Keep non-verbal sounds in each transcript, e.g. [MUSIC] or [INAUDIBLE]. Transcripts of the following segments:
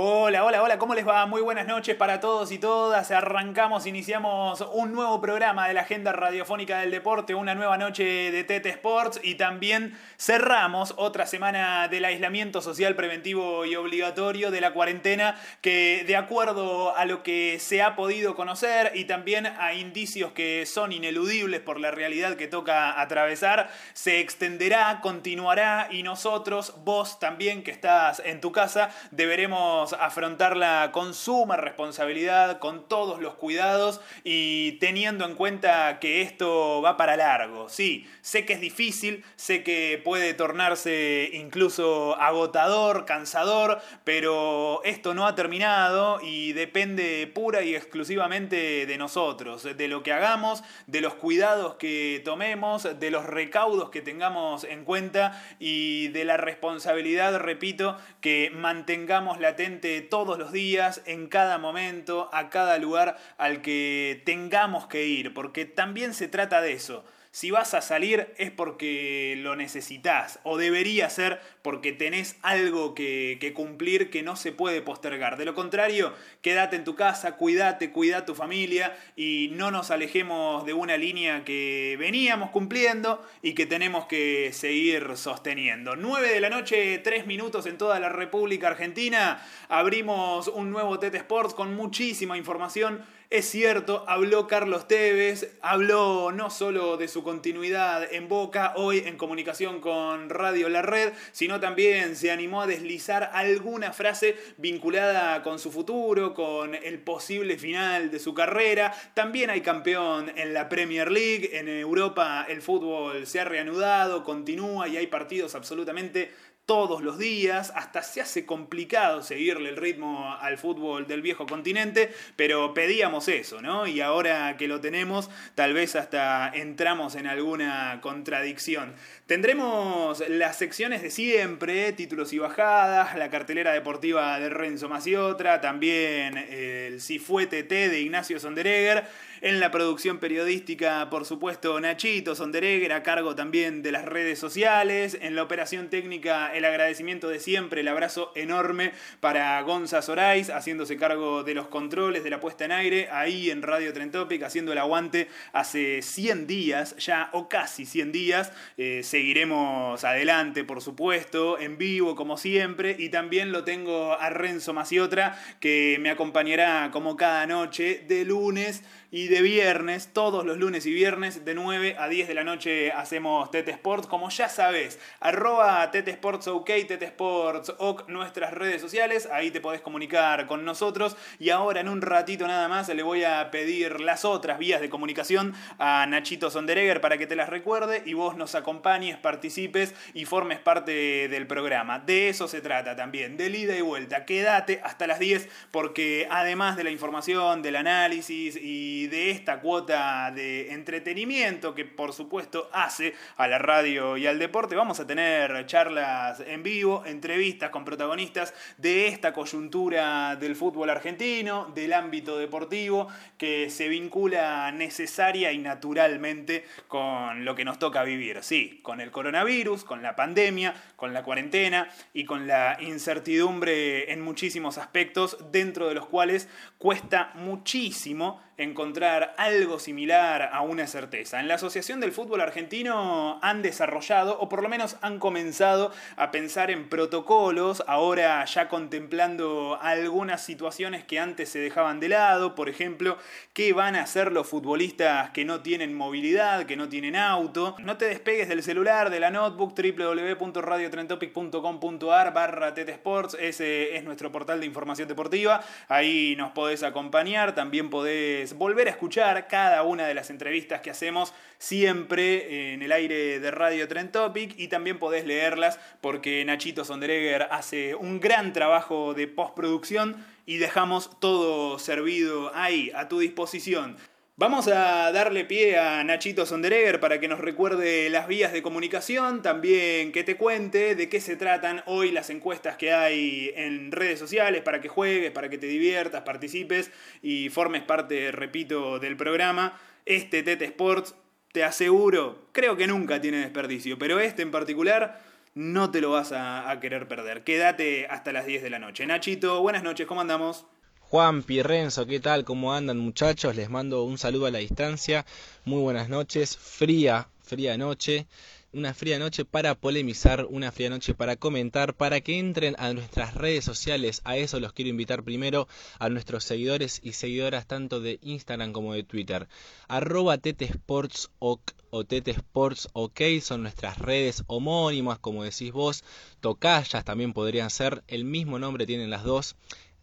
Hola, hola, hola, ¿cómo les va? Muy buenas noches para todos y todas. Arrancamos, iniciamos un nuevo programa de la agenda radiofónica del deporte, una nueva noche de Tete Sports y también cerramos otra semana del aislamiento social preventivo y obligatorio de la cuarentena que de acuerdo a lo que se ha podido conocer y también a indicios que son ineludibles por la realidad que toca atravesar, se extenderá, continuará y nosotros, vos también que estás en tu casa, deberemos afrontarla con suma responsabilidad, con todos los cuidados y teniendo en cuenta que esto va para largo. Sí, sé que es difícil, sé que puede tornarse incluso agotador, cansador, pero esto no ha terminado y depende pura y exclusivamente de nosotros, de lo que hagamos, de los cuidados que tomemos, de los recaudos que tengamos en cuenta y de la responsabilidad, repito, que mantengamos latente todos los días, en cada momento, a cada lugar al que tengamos que ir, porque también se trata de eso. Si vas a salir es porque lo necesitas o debería ser porque tenés algo que, cumplir que no se puede postergar. De lo contrario, quédate en tu casa, cuídate, cuida a tu familia y no nos alejemos de una línea que veníamos cumpliendo y que tenemos que seguir sosteniendo. 9 de la noche, 3 minutos en toda la República Argentina. Abrimos un nuevo TT Sports con muchísima información es cierto, habló Carlos Tevez, habló no solo de su continuidad en Boca, hoy en comunicación con Radio La Red, sino también se animó a deslizar alguna frase vinculada con su futuro, con el posible final de su carrera. También hay campeón en la Premier League, en Europa el fútbol se ha reanudado, continúa y hay partidos absolutamente todos los días, hasta se hace complicado seguirle el ritmo al fútbol del viejo continente, pero pedíamos eso, ¿no? Y ahora que lo tenemos, tal vez hasta entramos en alguna contradicción. Tendremos las secciones de siempre, títulos y bajadas, la cartelera deportiva de Renzo Maciotra, también el Si fue TT de Ignacio Sonderegger, en la producción periodística, por supuesto, Nachito Sonderegger, a cargo también de las redes sociales. En la operación técnica, el agradecimiento de siempre, el abrazo enorme para Gonza Sorais, haciéndose cargo de los controles, de la puesta en aire, ahí en Radio Trentopic, haciendo el aguante hace 100 días, ya o casi 100 días. Eh, seguiremos adelante, por supuesto, en vivo como siempre. Y también lo tengo a Renzo Maciotra, que me acompañará como cada noche de lunes y de viernes, todos los lunes y viernes, de 9 a 10 de la noche hacemos Tete Sports. Como ya sabes, arroba Tete Sports OK, Tete Sports OK, nuestras redes sociales. Ahí te podés comunicar con nosotros. Y ahora en un ratito nada más le voy a pedir las otras vías de comunicación a Nachito Sonderegger para que te las recuerde y vos nos acompañes, participes y formes parte del programa. De eso se trata también, de ida y vuelta. Quédate hasta las 10 porque además de la información, del análisis y de esta cuota de entretenimiento que por supuesto hace a la radio y al deporte, vamos a tener charlas en vivo, entrevistas con protagonistas de esta coyuntura del fútbol argentino, del ámbito deportivo, que se vincula necesaria y naturalmente con lo que nos toca vivir, sí, con el coronavirus, con la pandemia, con la cuarentena y con la incertidumbre en muchísimos aspectos, dentro de los cuales cuesta muchísimo encontrar algo similar a una certeza. En la Asociación del Fútbol Argentino han desarrollado, o por lo menos han comenzado a pensar en protocolos, ahora ya contemplando algunas situaciones que antes se dejaban de lado, por ejemplo, qué van a hacer los futbolistas que no tienen movilidad, que no tienen auto. No te despegues del celular, de la notebook, www.radiotrentopic.com.ar barra Sports, ese es nuestro portal de información deportiva, ahí nos podés acompañar, también podés volver a escuchar cada una de las entrevistas que hacemos siempre en el aire de Radio Trend Topic y también podés leerlas porque Nachito Sonderegger hace un gran trabajo de postproducción y dejamos todo servido ahí, a tu disposición. Vamos a darle pie a Nachito Sonderegger para que nos recuerde las vías de comunicación, también que te cuente de qué se tratan hoy las encuestas que hay en redes sociales para que juegues, para que te diviertas, participes y formes parte, repito, del programa. Este Tete Sports, te aseguro, creo que nunca tiene desperdicio, pero este en particular no te lo vas a, a querer perder. Quédate hasta las 10 de la noche. Nachito, buenas noches, ¿cómo andamos? Juan Pierrenzo, ¿qué tal? ¿Cómo andan muchachos? Les mando un saludo a la distancia. Muy buenas noches. Fría, fría noche. Una fría noche para polemizar, una fría noche para comentar, para que entren a nuestras redes sociales. A eso los quiero invitar primero a nuestros seguidores y seguidoras tanto de Instagram como de Twitter. Arroba tetesportsok o tetesportsok son nuestras redes homónimas, como decís vos. Tocallas también podrían ser. El mismo nombre tienen las dos.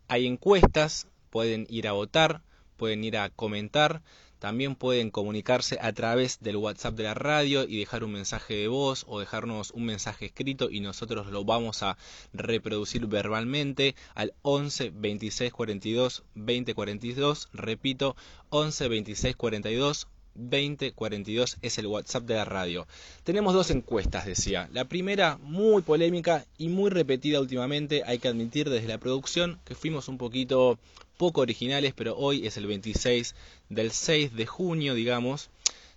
Hay encuestas, pueden ir a votar, pueden ir a comentar, también pueden comunicarse a través del WhatsApp de la radio y dejar un mensaje de voz o dejarnos un mensaje escrito y nosotros lo vamos a reproducir verbalmente al 11 26 42 20 42. Repito, 11 26 42 2042 es el WhatsApp de la radio. Tenemos dos encuestas, decía. La primera, muy polémica y muy repetida últimamente, hay que admitir desde la producción que fuimos un poquito poco originales, pero hoy es el 26 del 6 de junio, digamos,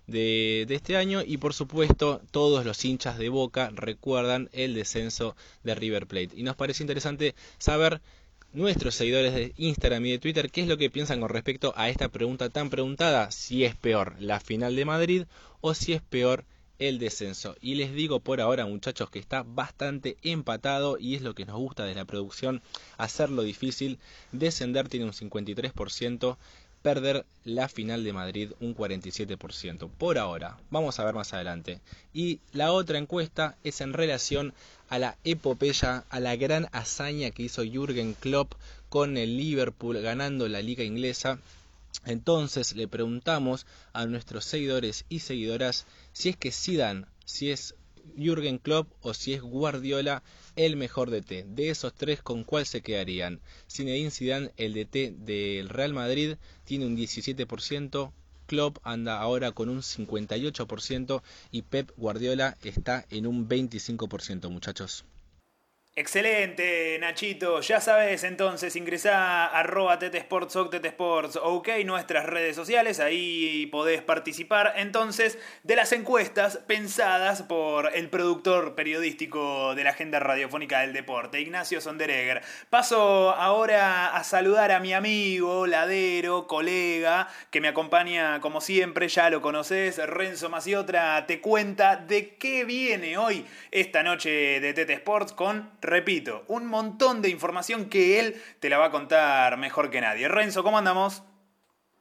de, de, este año y por supuesto todos los hinchas de Boca recuerdan el descenso de River Plate. Y nos parece interesante saber nuestros seguidores de Instagram y de Twitter qué es lo que piensan con respecto a esta pregunta tan preguntada, si es peor la final de Madrid o si es peor el descenso. Y les digo por ahora muchachos que está bastante empatado y es lo que nos gusta de la producción, hacerlo difícil. Descender tiene un 53%, perder la final de Madrid un 47%. Por ahora, vamos a ver más adelante. Y la otra encuesta es en relación a la epopeya, a la gran hazaña que hizo Jürgen Klopp con el Liverpool ganando la liga inglesa. Entonces le preguntamos a nuestros seguidores y seguidoras si es que Zidane, si es Jürgen Klopp o si es Guardiola el mejor DT. De esos tres, ¿con cuál se quedarían? Zinedine Zidane, el DT del Real Madrid, tiene un 17%, Klopp anda ahora con un 58% y Pep Guardiola está en un 25%, muchachos. Excelente, Nachito. Ya sabes, entonces ingresa a arroba tetesports nuestras redes sociales, ahí podés participar entonces de las encuestas pensadas por el productor periodístico de la agenda radiofónica del deporte, Ignacio Sonderegger. Paso ahora a saludar a mi amigo, ladero, colega, que me acompaña como siempre, ya lo conoces, Renzo Maciotra, te cuenta de qué viene hoy esta noche de Tete Sports con repito, un montón de información que él te la va a contar mejor que nadie. Renzo, ¿cómo andamos?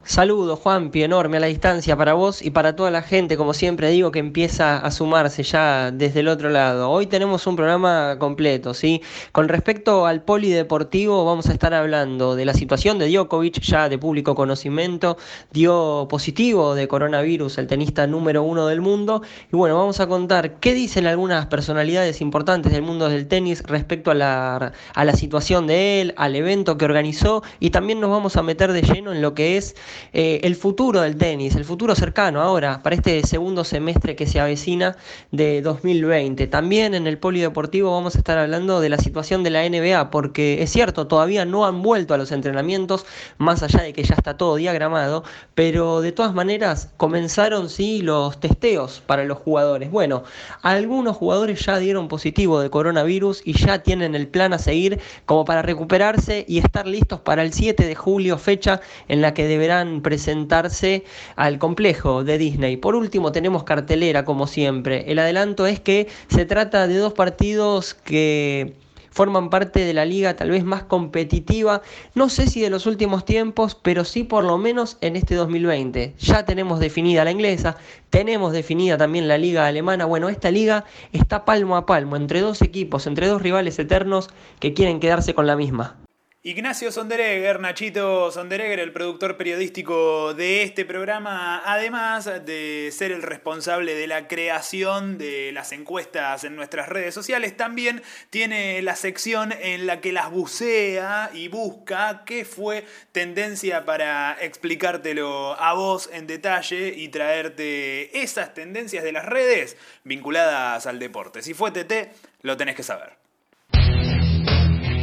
Saludos, Juanpi, enorme a la distancia para vos y para toda la gente, como siempre digo, que empieza a sumarse ya desde el otro lado. Hoy tenemos un programa completo, ¿sí? Con respecto al polideportivo, vamos a estar hablando de la situación de Djokovic, ya de público conocimiento, dio positivo de coronavirus el tenista número uno del mundo. Y bueno, vamos a contar qué dicen algunas personalidades importantes del mundo del tenis respecto a la, a la situación de él, al evento que organizó y también nos vamos a meter de lleno en lo que es eh, el futuro del tenis, el futuro cercano ahora, para este segundo semestre que se avecina de 2020. También en el polideportivo vamos a estar hablando de la situación de la NBA, porque es cierto, todavía no han vuelto a los entrenamientos, más allá de que ya está todo diagramado, pero de todas maneras comenzaron sí los testeos para los jugadores. Bueno, algunos jugadores ya dieron positivo de coronavirus y ya tienen el plan a seguir como para recuperarse y estar listos para el 7 de julio, fecha en la que deberán presentarse al complejo de Disney. Por último, tenemos cartelera como siempre. El adelanto es que se trata de dos partidos que forman parte de la liga tal vez más competitiva, no sé si de los últimos tiempos, pero sí por lo menos en este 2020. Ya tenemos definida la inglesa, tenemos definida también la liga alemana. Bueno, esta liga está palmo a palmo entre dos equipos, entre dos rivales eternos que quieren quedarse con la misma. Ignacio Sonderegger, Nachito Sonderegger, el productor periodístico de este programa, además de ser el responsable de la creación de las encuestas en nuestras redes sociales, también tiene la sección en la que las bucea y busca qué fue tendencia para explicártelo a vos en detalle y traerte esas tendencias de las redes vinculadas al deporte. Si fue TT, lo tenés que saber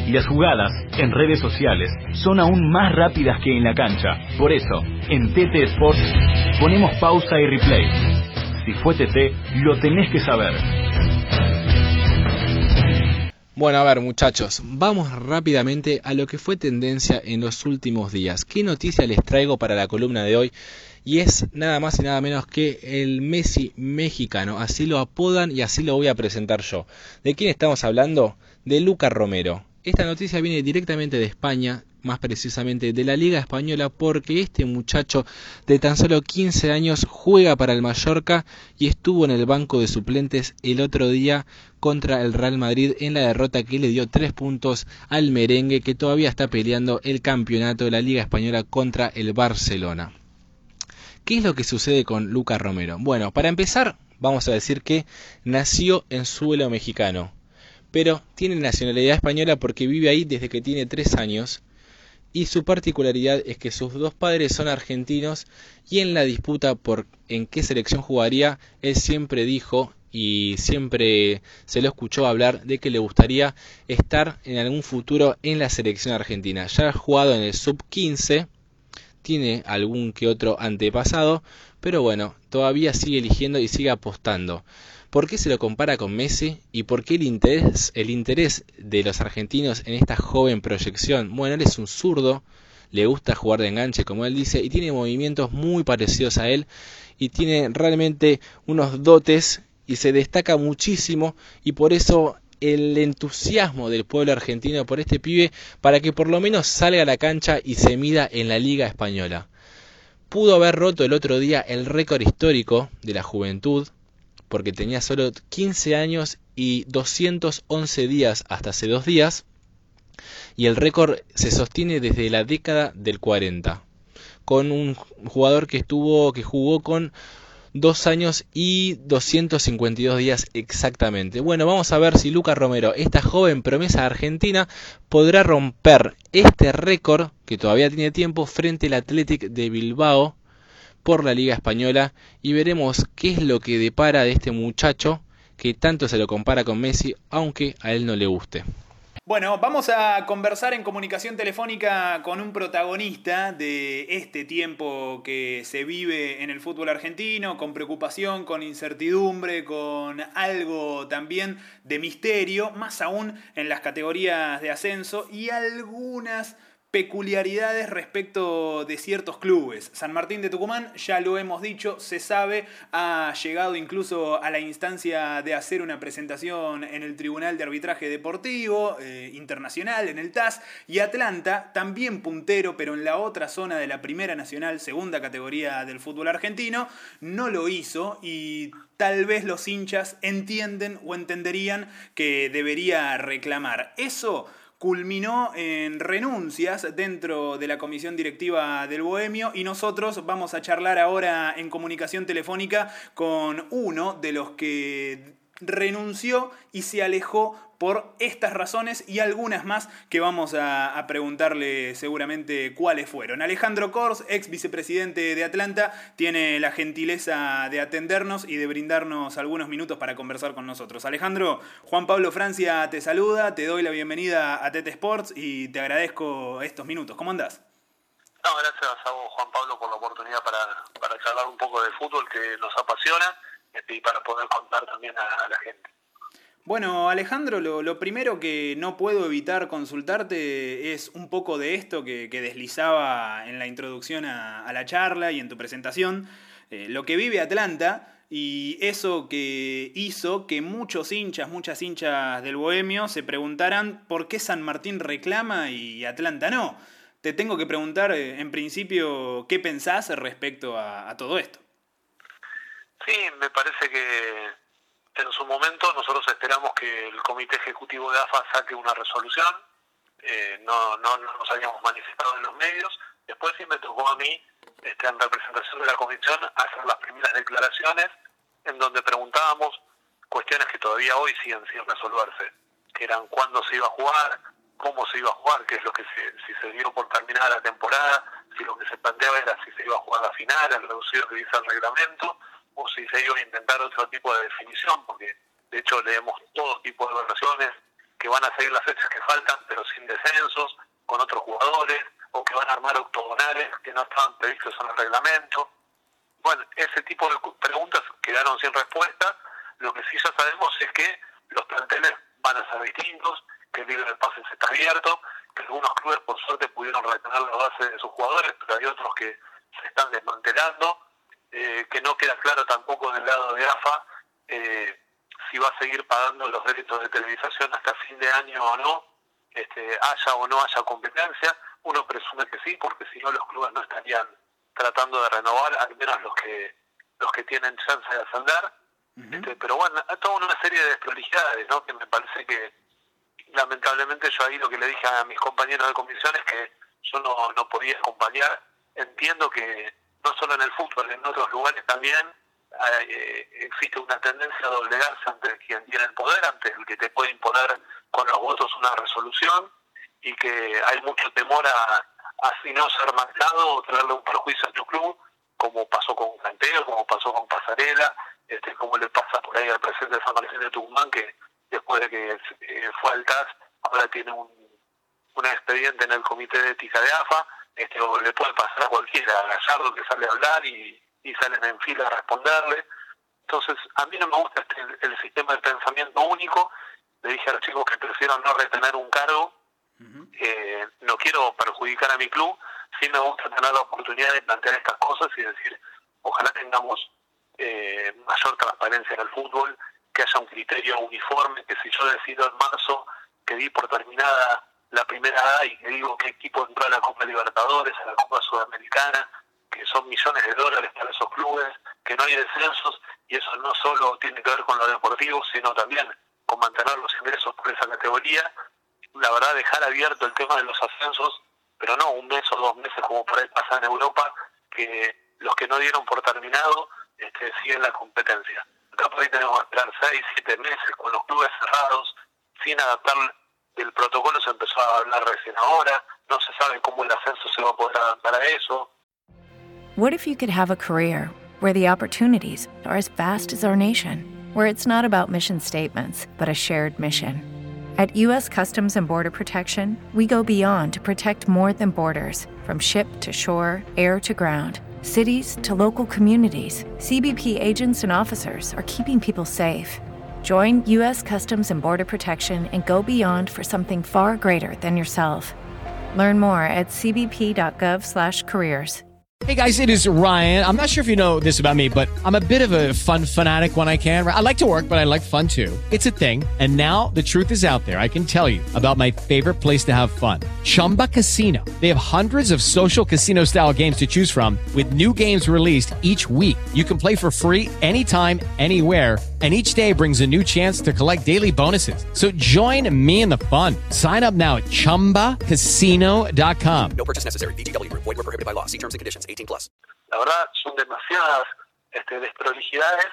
y las jugadas en redes sociales son aún más rápidas que en la cancha. Por eso, en TT Sports ponemos pausa y replay. Si fue TT, lo tenés que saber. Bueno, a ver muchachos, vamos rápidamente a lo que fue tendencia en los últimos días. ¿Qué noticia les traigo para la columna de hoy? Y es nada más y nada menos que el Messi mexicano. Así lo apodan y así lo voy a presentar yo. ¿De quién estamos hablando? De Luca Romero. Esta noticia viene directamente de España, más precisamente de la Liga Española, porque este muchacho de tan solo 15 años juega para el Mallorca y estuvo en el banco de suplentes el otro día contra el Real Madrid en la derrota que le dio tres puntos al merengue que todavía está peleando el campeonato de la Liga Española contra el Barcelona. ¿Qué es lo que sucede con Lucas Romero? Bueno, para empezar, vamos a decir que nació en suelo mexicano pero tiene nacionalidad española porque vive ahí desde que tiene tres años y su particularidad es que sus dos padres son argentinos y en la disputa por en qué selección jugaría, él siempre dijo y siempre se lo escuchó hablar de que le gustaría estar en algún futuro en la selección argentina. Ya ha jugado en el sub 15, tiene algún que otro antepasado, pero bueno, todavía sigue eligiendo y sigue apostando. ¿Por qué se lo compara con Messi y por qué el interés, el interés de los argentinos en esta joven proyección? Bueno, él es un zurdo, le gusta jugar de enganche, como él dice, y tiene movimientos muy parecidos a él y tiene realmente unos dotes y se destaca muchísimo y por eso el entusiasmo del pueblo argentino por este pibe para que por lo menos salga a la cancha y se mida en la liga española. Pudo haber roto el otro día el récord histórico de la juventud porque tenía solo 15 años y 211 días hasta hace dos días, y el récord se sostiene desde la década del 40, con un jugador que estuvo, que jugó con dos años y 252 días exactamente. Bueno, vamos a ver si Lucas Romero, esta joven promesa argentina, podrá romper este récord que todavía tiene tiempo frente al Athletic de Bilbao por la Liga Española y veremos qué es lo que depara de este muchacho que tanto se lo compara con Messi, aunque a él no le guste. Bueno, vamos a conversar en comunicación telefónica con un protagonista de este tiempo que se vive en el fútbol argentino, con preocupación, con incertidumbre, con algo también de misterio, más aún en las categorías de ascenso y algunas peculiaridades respecto de ciertos clubes. San Martín de Tucumán, ya lo hemos dicho, se sabe, ha llegado incluso a la instancia de hacer una presentación en el Tribunal de Arbitraje Deportivo eh, Internacional, en el TAS, y Atlanta, también puntero, pero en la otra zona de la Primera Nacional, segunda categoría del fútbol argentino, no lo hizo y tal vez los hinchas entienden o entenderían que debería reclamar. Eso culminó en renuncias dentro de la comisión directiva del Bohemio y nosotros vamos a charlar ahora en comunicación telefónica con uno de los que renunció y se alejó por estas razones y algunas más que vamos a, preguntarle seguramente cuáles fueron. Alejandro Kors, ex vicepresidente de Atlanta, tiene la gentileza de atendernos y de brindarnos algunos minutos para conversar con nosotros. Alejandro, Juan Pablo Francia te saluda, te doy la bienvenida a Tete Sports y te agradezco estos minutos. ¿Cómo andás? Gracias a vos, Juan Pablo, por la oportunidad para, para charlar un poco de fútbol que nos apasiona y para poder contar también a la gente. Bueno, Alejandro, lo, primero que no puedo evitar consultarte es un poco de esto que, deslizaba en la introducción a, la charla y en tu presentación, eh, lo que vive Atlanta y eso que hizo que muchos hinchas, muchas hinchas del Bohemio se preguntaran por qué San Martín reclama y Atlanta no. Te tengo que preguntar, eh, en principio, ¿qué pensás respecto a todo esto? Sí, me parece que en su momento nosotros esperamos que el Comité Ejecutivo de AFA saque una resolución eh, no, no, nos habíamos manifestado en los medios. Después sí me tocó a mí, este, en representación de la comisión, hacer las primeras declaraciones en donde preguntábamos cuestiones que todavía hoy siguen sin resolverse, que eran cuándo se iba a jugar, cómo se iba a jugar, qué es lo que se, si se dio por terminada la temporada, si lo que se planteaba era si se iba a jugar la final, el reducido que dice el reglamento, o si a intentar otro tipo de definición, porque de hecho leemos todo tipo de versiones que van a seguir las fechas que faltan, pero sin descensos, con otros jugadores, o que van a armar octogonales que no estaban previstos en el reglamento. Bueno, ese tipo de preguntas quedaron sin respuesta. Lo que sí ya sabemos es que los planteles van a ser distintos, que el libro de pases está abierto, que algunos clubes por suerte pudieron retener la base de sus jugadores, pero hay otros que se están desmantelando, eh, que no queda claro tampoco del lado de AFA eh, si va a seguir pagando los derechos de televisación hasta fin de año o no, este, haya o no haya competencia. Uno presume que sí, porque si no los clubes no estarían tratando de renovar, al menos los que los que tienen chance de ascender. este, pero bueno, hay toda una serie de desprolijidades, ¿no? Que me parece que lamentablemente yo ahí lo que le dije a mis compañeros de comisión es que yo no, no podía acompañar. Entiendo que no solo en el fútbol, en otros lugares también eh, existe una tendencia a doblegarse ante quien tiene el poder, ante el que te puede imponer con los votos una resolución y que hay mucho temor a, así no ser marcado o traerle un perjuicio a tu club, como pasó con Canteo, como pasó con Pasarela, este, como le pasa por ahí al presidente de San Martín de Tucumán, que después de que eh, fue al TAS, ahora tiene un expediente en el comité de ética de AFA, este, le puede pasar a cualquiera, a Gallardo que sale a hablar y, y salen en fila a responderle. Entonces, a mí no me gusta este, el sistema de pensamiento único. Le dije a los chicos que prefiero no retener un cargo. eh, no quiero perjudicar a mi club. Sí me gusta tener la oportunidad de plantear estas cosas y decir, ojalá tengamos eh, mayor transparencia en el fútbol, que haya un criterio uniforme, que si yo decido en marzo que di por terminada la primera A y que digo qué equipo entró a la Copa Libertadores, a la Copa Sudamericana, que son millones de dólares para esos clubes, que no hay descensos, y eso no solo tiene que ver con lo deportivo, sino también con mantener los ingresos por esa categoría. La verdad, dejar abierto el tema de los ascensos, pero no un mes o dos meses como por ahí pasa en Europa, que los que no dieron por terminado este, siguen la competencia. Acá por ahí tenemos que esperar seis, siete meses con los clubes cerrados, sin adaptar el protocolo, se empezó a hablar recién ahora, no se sabe cómo el ascenso se va a poder adaptar a eso. What if you could have a career where the opportunities are as vast as our nation, where it's not about mission statements, but a shared mission? At U.S. Customs and Border Protection, we go beyond to protect more than borders from ship to shore, air to ground, cities to local communities. CBP agents and officers are keeping people safe. Join U.S. Customs and Border Protection and go beyond for something far greater than yourself. Learn more at cbp.gov/careers. Hey guys, it is Ryan. I'm not sure if you know this about me, but I'm a bit of a fun fanatic when I can. I like to work, but I like fun too. It's a thing. And now the truth is out there. I can tell you about my favorite place to have fun Chumba Casino. They have hundreds of social casino style games to choose from, with new games released each week. You can play for free anytime, anywhere and each day brings a new chance to collect daily bonuses. So join me in the fun. Sign up now at ChumbaCasino.com. No purchase necessary. BGW. Void were prohibited by law. See terms and conditions. 18 plus. La verdad, son demasiadas este, desprolijidades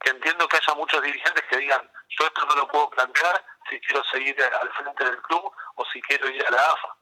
que entiendo que haya muchos dirigentes que digan, yo esto no lo puedo plantear si quiero seguir eh, al frente del club o si quiero ir a la AFA.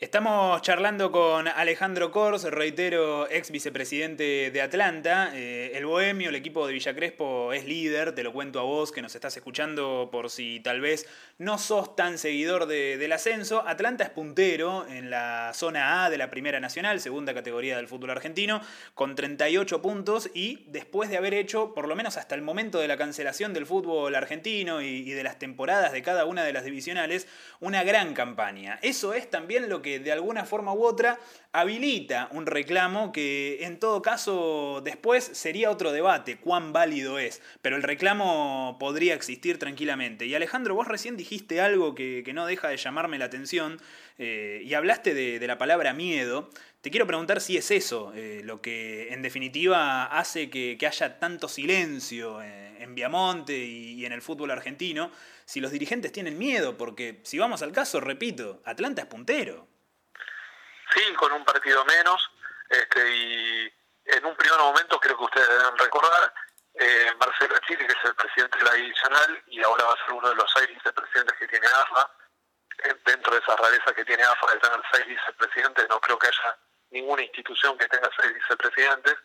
Estamos charlando con Alejandro Kors, reitero, ex vicepresidente de Atlanta. Eh, el Bohemio, el equipo de Villa Crespo, es líder, te lo cuento a vos que nos estás escuchando por si tal vez no sos tan seguidor de, del ascenso. Atlanta es puntero en la zona A de la Primera Nacional, segunda categoría del fútbol argentino, con 38 puntos y después de haber hecho, por lo menos hasta el momento de la cancelación del fútbol argentino y, y de las temporadas de cada una de las divisionales, una gran campaña. Eso es también lo que de alguna forma u otra habilita un reclamo que en todo caso después sería otro debate, cuán válido es, pero el reclamo podría existir tranquilamente. Y Alejandro, vos recién dijiste algo que, que no deja de llamarme la atención eh, y hablaste de, la palabra miedo. Te quiero preguntar si es eso eh, lo que en definitiva hace que, haya tanto silencio eh, en Viamonte y, en el fútbol argentino, si los dirigentes tienen miedo, porque si vamos al caso, repito, Atlanta es puntero. Sí, con un partido menos, este, y en un primer momento creo que ustedes deben recordar, eh, Marcelo Chile, que es el presidente de la divisional y ahora va a ser uno de los seis vicepresidentes que tiene AFA, dentro de esa rareza que tiene AFA de tener seis vicepresidentes, no creo que haya ninguna institución que tenga seis vicepresidentes,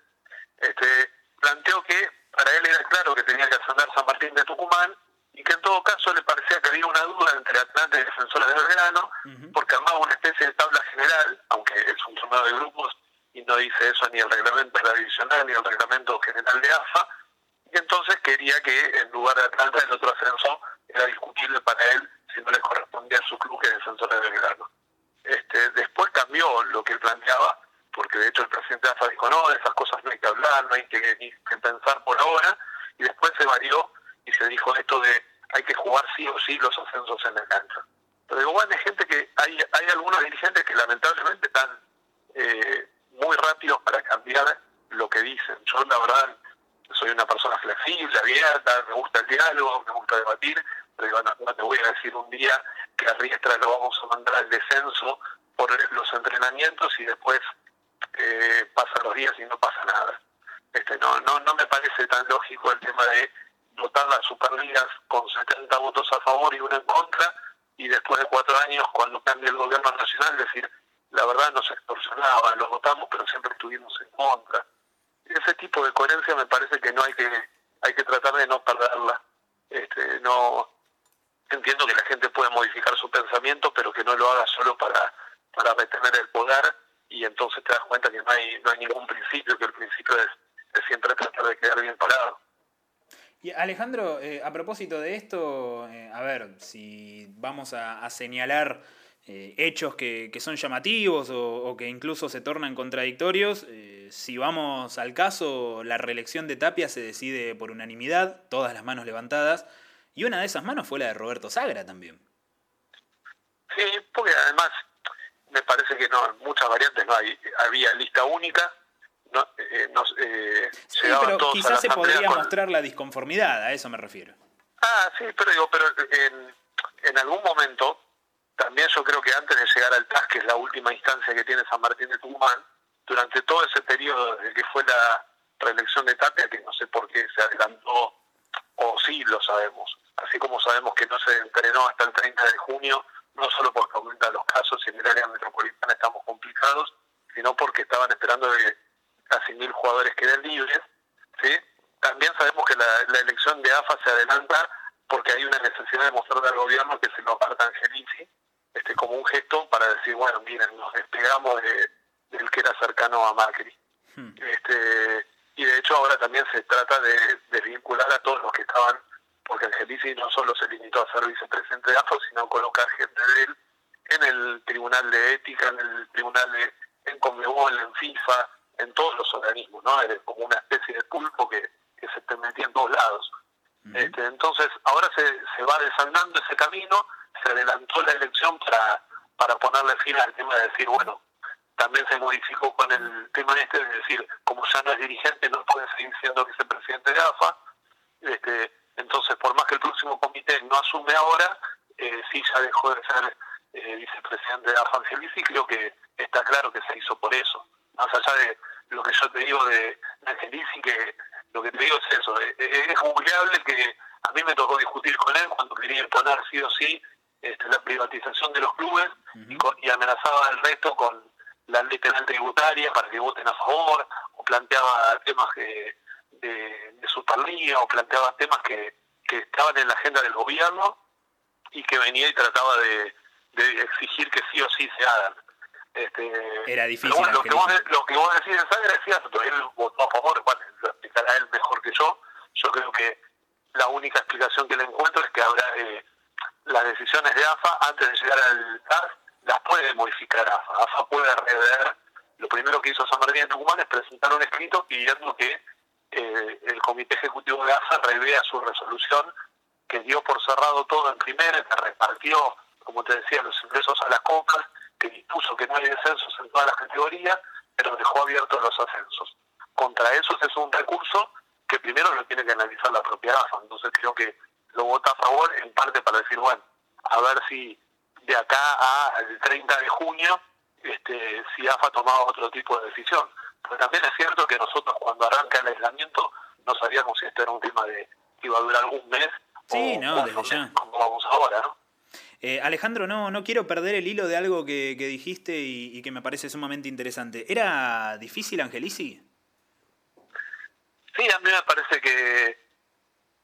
este, planteó que para él era claro que tenía que ascender San Martín de Tucumán y que en todo caso le parecía que había una duda entre Atlanta y Defensores del Verano, porque armaba una especie de tabla general, aunque es un torneo de grupos y no dice eso ni el reglamento de la divisional ni el reglamento general de AFA, y entonces quería que en lugar de Atlanta el otro ascenso era discutible para él si no le correspondía a su club que es Defensores del Verano. Este, después cambió lo que él planteaba, porque de hecho el presidente de AFA dijo, no, de esas cosas no hay que hablar, no hay que, pensar por ahora, y después se varió y se dijo esto de hay que jugar sí o sí los ascensos en la cancha. Pero digo, bueno, hay gente que, hay, hay algunos dirigentes que lamentablemente están eh, muy rápidos para cambiar lo que dicen. Yo la verdad soy una persona flexible, abierta, me gusta el diálogo, me gusta debatir, pero no, te voy a decir un día que a Riestra lo vamos a mandar al descenso por los entrenamientos y después eh, pasan los días y no pasa nada. Este, no, no, no me parece tan lógico el tema de votar las Superligas con 70 votos a favor y uno en contra y después de cuatro años cuando cambie el gobierno nacional decir la verdad nos extorsionaban, los votamos pero siempre estuvimos en contra. Ese tipo de coherencia me parece que no hay que hay que tratar de no perderla. Este, no entiendo que la gente puede modificar su pensamiento, pero que no lo haga solo para, para retener el poder y entonces te das cuenta que no hay, no hay ningún principio, que el principio es, siempre tratar de quedar bien parado. Y Alejandro, eh, a propósito de esto, eh, a ver, si vamos a, señalar eh, hechos que, son llamativos o, o, que incluso se tornan contradictorios, si vamos al caso, la reelección de Tapia se decide por unanimidad, todas las manos levantadas. Y una de esas manos fue la de Roberto Sagra también. Sí, porque además me parece que no muchas variantes no hay había lista única no, eh, eh sí, pero quizás se podría mostrar la disconformidad a eso me refiero. Ah sí pero digo pero en, en algún momento también yo creo que antes de llegar al TAS que es la última instancia que tiene San Martín de Tucumán durante todo ese periodo desde que fue la reelección de Tapia que no sé por qué se adelantó o sí lo sabemos así como sabemos que no se entrenó hasta el 30 de junio, no solo porque aumentan los casos y en el área metropolitana estamos complicados, sino porque estaban esperando que casi mil jugadores queden libres. ¿sí? También sabemos que la, elección de AFA se adelanta porque hay una necesidad de mostrarle al gobierno que se lo aparta Angelici este, como un gesto para decir, bueno, miren, nos despegamos de, del que era cercano a Macri. Hmm. Este, y de hecho ahora también se trata de desvincular a todos los que estaban porque Angelici no solo se limitó a ser vicepresidente de AFO, sino a colocar gente de él en el Tribunal de Ética, en el Tribunal de en Conmebol, en FIFA, en todos los organismos, ¿no? Era como una especie de pulpo que, que se te metía en todos lados. este, entonces, ahora se, se va desandando ese camino, se adelantó la elección para, para ponerle fin al tema de decir, bueno, también se modificó con el tema este de decir, como ya no es dirigente, no puede seguir siendo vicepresidente de AFA, este, entonces, por más que el próximo comité no asume ahora, eh, sí ya dejó de ser eh, vicepresidente de AFA y creo que está claro que se hizo por eso. Más allá de lo que yo te digo de Angelici, que lo que te digo es eso, eh, eh, es googleable que a mí me tocó discutir con él cuando quería imponer sí o sí este, la privatización de los clubes y, amenazaba al resto con la ley penal tributaria para que voten a favor o planteaba temas que de, de Superliga o planteaba temas que, que estaban en la agenda del gobierno y que venía y trataba de, de exigir que sí o sí se hagan. Este, Era difícil. lo, que vos, lo que vos decís es cierto, él votó a favor, bueno, lo explicará él mejor que yo. Yo creo que la única explicación que le encuentro es que habrá eh, las decisiones de AFA antes de llegar al TAS las puede modificar AFA. AFA puede rever. Lo primero que hizo San Martín de Tucumán es presentar un escrito pidiendo que eh, el Comité Ejecutivo de AFA revea su resolución que dio por cerrado todo en primera, que repartió, como te decía, los ingresos a las compras, que dispuso que no hay descensos en todas las categorías, pero dejó abiertos los ascensos. Contra eso es un recurso que primero lo tiene que analizar la propia AFA. Entonces creo que lo vota a favor en parte para decir, bueno, a ver si de acá al 30 de junio, este, si AFA tomado otro tipo de decisión. Pero también es cierto que nosotros cuando arranca el aislamiento no sabíamos si esto era un tema de que iba a durar un mes Sí, o no, desde ya. como vamos ahora, ¿no? Eh, Alejandro, no, no quiero perder el hilo de algo que, dijiste y, que me parece sumamente interesante. ¿Era difícil, Angelici? Sí, a mí me parece que,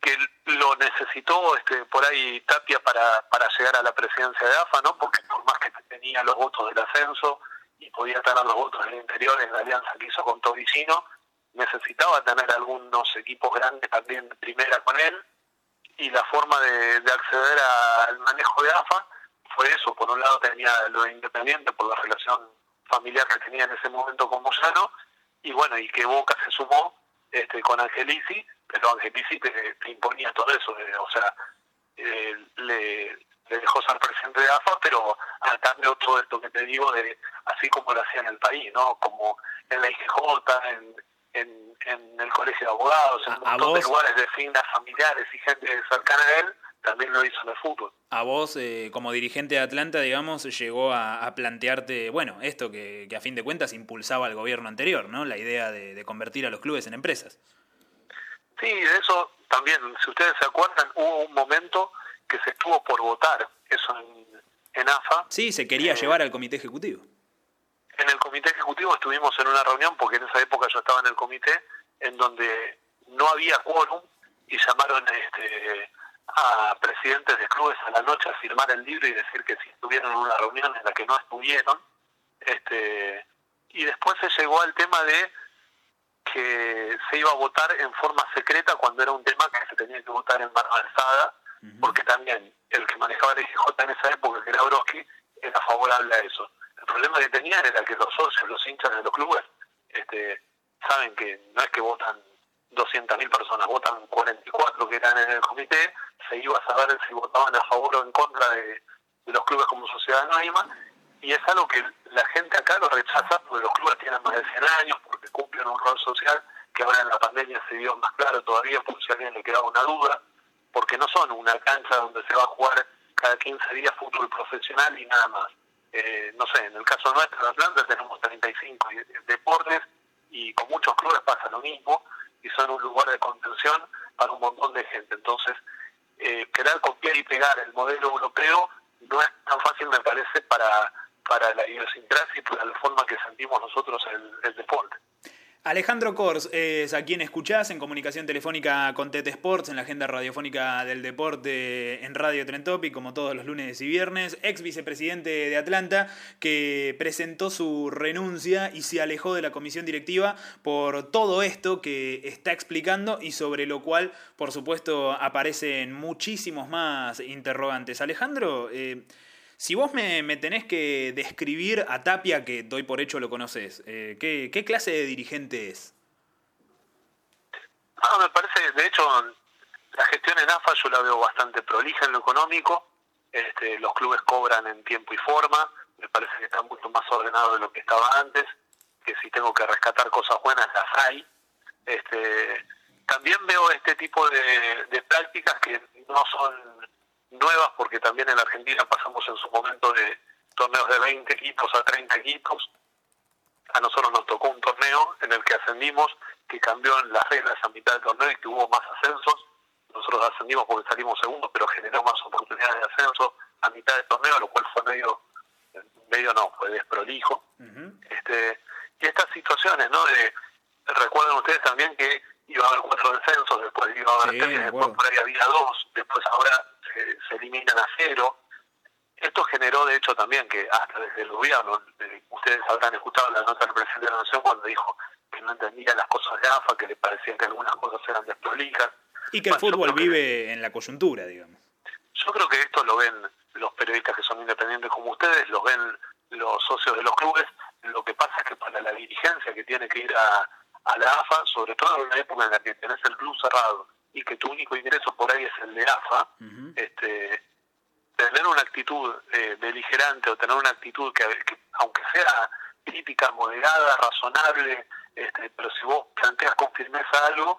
que lo necesitó este, por ahí Tapia para, para llegar a la presidencia de AFA, ¿no? Porque por más que tenía los votos del ascenso y podía tener los votos del interior en la alianza que hizo con Toricino, necesitaba tener algunos equipos grandes también primera con él y la forma de, de acceder al manejo de AFA fue eso. Por un lado tenía lo de Independiente por la relación familiar que tenía en ese momento con Moyano y bueno, y que Boca se sumó este, con Angelici, pero Angelici te, imponía todo eso, eh, o sea, eh, le, le dejó ser presidente de AFA, pero a cambio todo esto que te digo, de así como lo hacía en el país, ¿no? Como en la IGJ, en, en, en el Colegio de Abogados, en un montón de lugares de finas familiares y gente cercana a él, también lo hizo en el fútbol. A vos, eh, como dirigente de Atlanta, digamos, llegó a, a plantearte, bueno, esto que, que a fin de cuentas impulsaba el gobierno anterior, ¿no? La idea de, de convertir a los clubes en empresas. Sí, de eso también, si ustedes se acuerdan, hubo un momento que se estuvo por votar eso en, en AFA. Sí, se quería Eh, llevar al comité ejecutivo. En el comité ejecutivo estuvimos en una reunión, porque en esa época yo estaba en el comité, en donde no había quórum y llamaron este, a presidentes de clubes a la noche a firmar el libro y decir que si estuvieron en una reunión en la que no estuvieron. este Y después se llegó al tema de que se iba a votar en forma secreta cuando era un tema que se tenía que votar en mano alzada, porque también el que manejaba el IGJ en esa época, que era Broski, era favorable a eso. El problema que tenían era que los socios, los hinchas de los clubes, este, saben que no es que votan 200.000 personas, votan 44 que eran en el comité, se iba a saber si votaban a favor o en contra de, de los clubes como sociedad anónima, y es algo que la gente acá lo rechaza porque los clubes tienen más de 100 años, porque cumplen un rol social que ahora en la pandemia se dio más claro todavía por si a alguien le quedaba una duda, porque no son una cancha donde se va a jugar cada 15 días fútbol profesional y nada más. Eh, no sé, en el caso nuestro en Atlanta tenemos 35 y- deportes y con muchos clubes pasa lo mismo y son un lugar de contención para un montón de gente. Entonces, eh, querer copiar y pegar el modelo europeo no es tan fácil, me parece, para, para la idiosincrasia y para la forma que sentimos nosotros el, el deporte. Alejandro Kors es a quien escuchás en comunicación telefónica con Tete Sports, en la agenda radiofónica del deporte en Radio Trentopic, como todos los lunes y viernes, ex vicepresidente de Atlanta, que presentó su renuncia y se alejó de la comisión directiva por todo esto que está explicando y sobre lo cual, por supuesto, aparecen muchísimos más interrogantes. Alejandro, eh, si vos me, me tenés que describir a Tapia, que doy por hecho lo conoces, eh, ¿qué, ¿qué clase de dirigente es? Me parece, de hecho, la gestión en AFA yo la veo bastante prolija en lo económico. Este, los clubes cobran en tiempo y forma. Me parece que está mucho más ordenado de lo que estaba antes. Que si tengo que rescatar cosas buenas, las hay. Este, también veo este tipo de, de prácticas que no son nuevas, porque también en la Argentina pasamos en su momento de torneos de 20 equipos a 30 equipos a nosotros nos tocó un torneo en el que ascendimos, que cambió en las reglas a mitad del torneo y que hubo más ascensos. Nosotros ascendimos porque salimos segundos, pero generó más oportunidades de ascenso a mitad del torneo, lo cual fue medio, medio no, fue desprolijo. este Y estas situaciones, ¿no? De, recuerden ustedes también que iba a haber cuatro descensos, después iba a haber Sí, tres, después por ahí había dos, después ahora se, se eliminan a cero. Esto generó, de hecho, también que hasta desde el gobierno, eh, ustedes habrán escuchado la nota del presidente de la Nación cuando dijo que no entendía las cosas de AFA, que le parecía que algunas cosas eran desprolijas. Y que el Bueno, fútbol que- vive en la coyuntura, digamos. Yo creo que esto lo ven los periodistas que son independientes como ustedes, los ven los socios de los clubes. Lo que pasa es que para la dirigencia que tiene que ir a, a la AFA, sobre todo en una época en la que tenés el club cerrado y que tu único ingreso por ahí es el de AFA, este, tener una actitud eh, beligerante o tener una actitud que, que aunque sea crítica, moderada, razonable, este, pero si vos planteas con firmeza algo,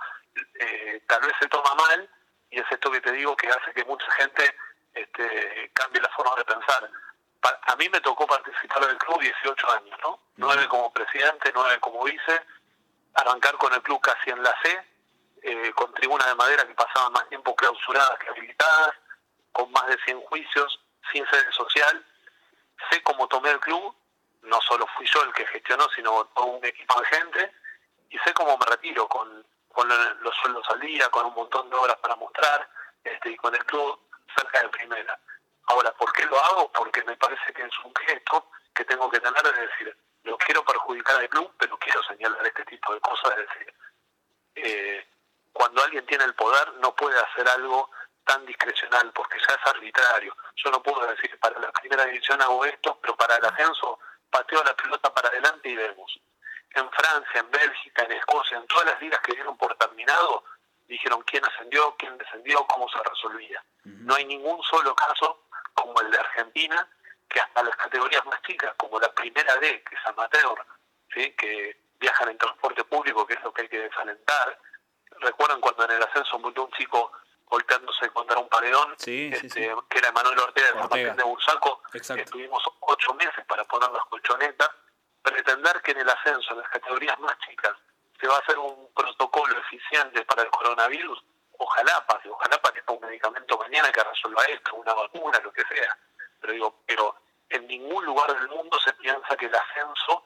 eh, tal vez se toma mal y es esto que te digo que hace que mucha gente este, cambie la forma de pensar. a mí me tocó participar del club 18 años, ¿no? Nueve como presidente, nueve como vice, arrancar con el club casi en la C, eh, con tribunas de madera que pasaban más tiempo clausuradas que habilitadas, con más de 100 juicios, sin sede social. Sé cómo tomé el club, no solo fui yo el que gestionó, sino todo un equipo de gente, y sé cómo me retiro con, con los sueldos al día, con un montón de horas para mostrar, este, y con el club cerca de primera. Ahora, ¿por qué lo hago? Porque me parece que es un gesto que tengo que tener de decir, no quiero perjudicar al club, pero quiero señalar este tipo de cosas, es decir, eh, cuando alguien tiene el poder no puede hacer algo tan discrecional porque ya es arbitrario. Yo no puedo decir para la primera división hago esto, pero para el ascenso pateo la pelota para adelante y vemos. En Francia, en Bélgica, en Escocia, en todas las ligas que dieron por terminado, dijeron quién ascendió, quién descendió, cómo se resolvía. No hay ningún solo caso como el de Argentina, que hasta las categorías más chicas, como la primera D, que es amateur, ¿sí? que viajan en transporte público, que es lo que hay que desalentar, recuerdan cuando en el ascenso murió un chico volteándose contra un paredón, este, que era Manuel Ortega de de Bursaco, estuvimos ocho meses para poner las colchonetas, pretender que en el ascenso, en las categorías más chicas, se va a hacer un protocolo eficiente para el coronavirus, ojalá pase, ojalá pase un medicamento mañana que resuelva esto, una vacuna, lo que sea, pero digo, pero en ningún lugar del mundo se piensa que el ascenso,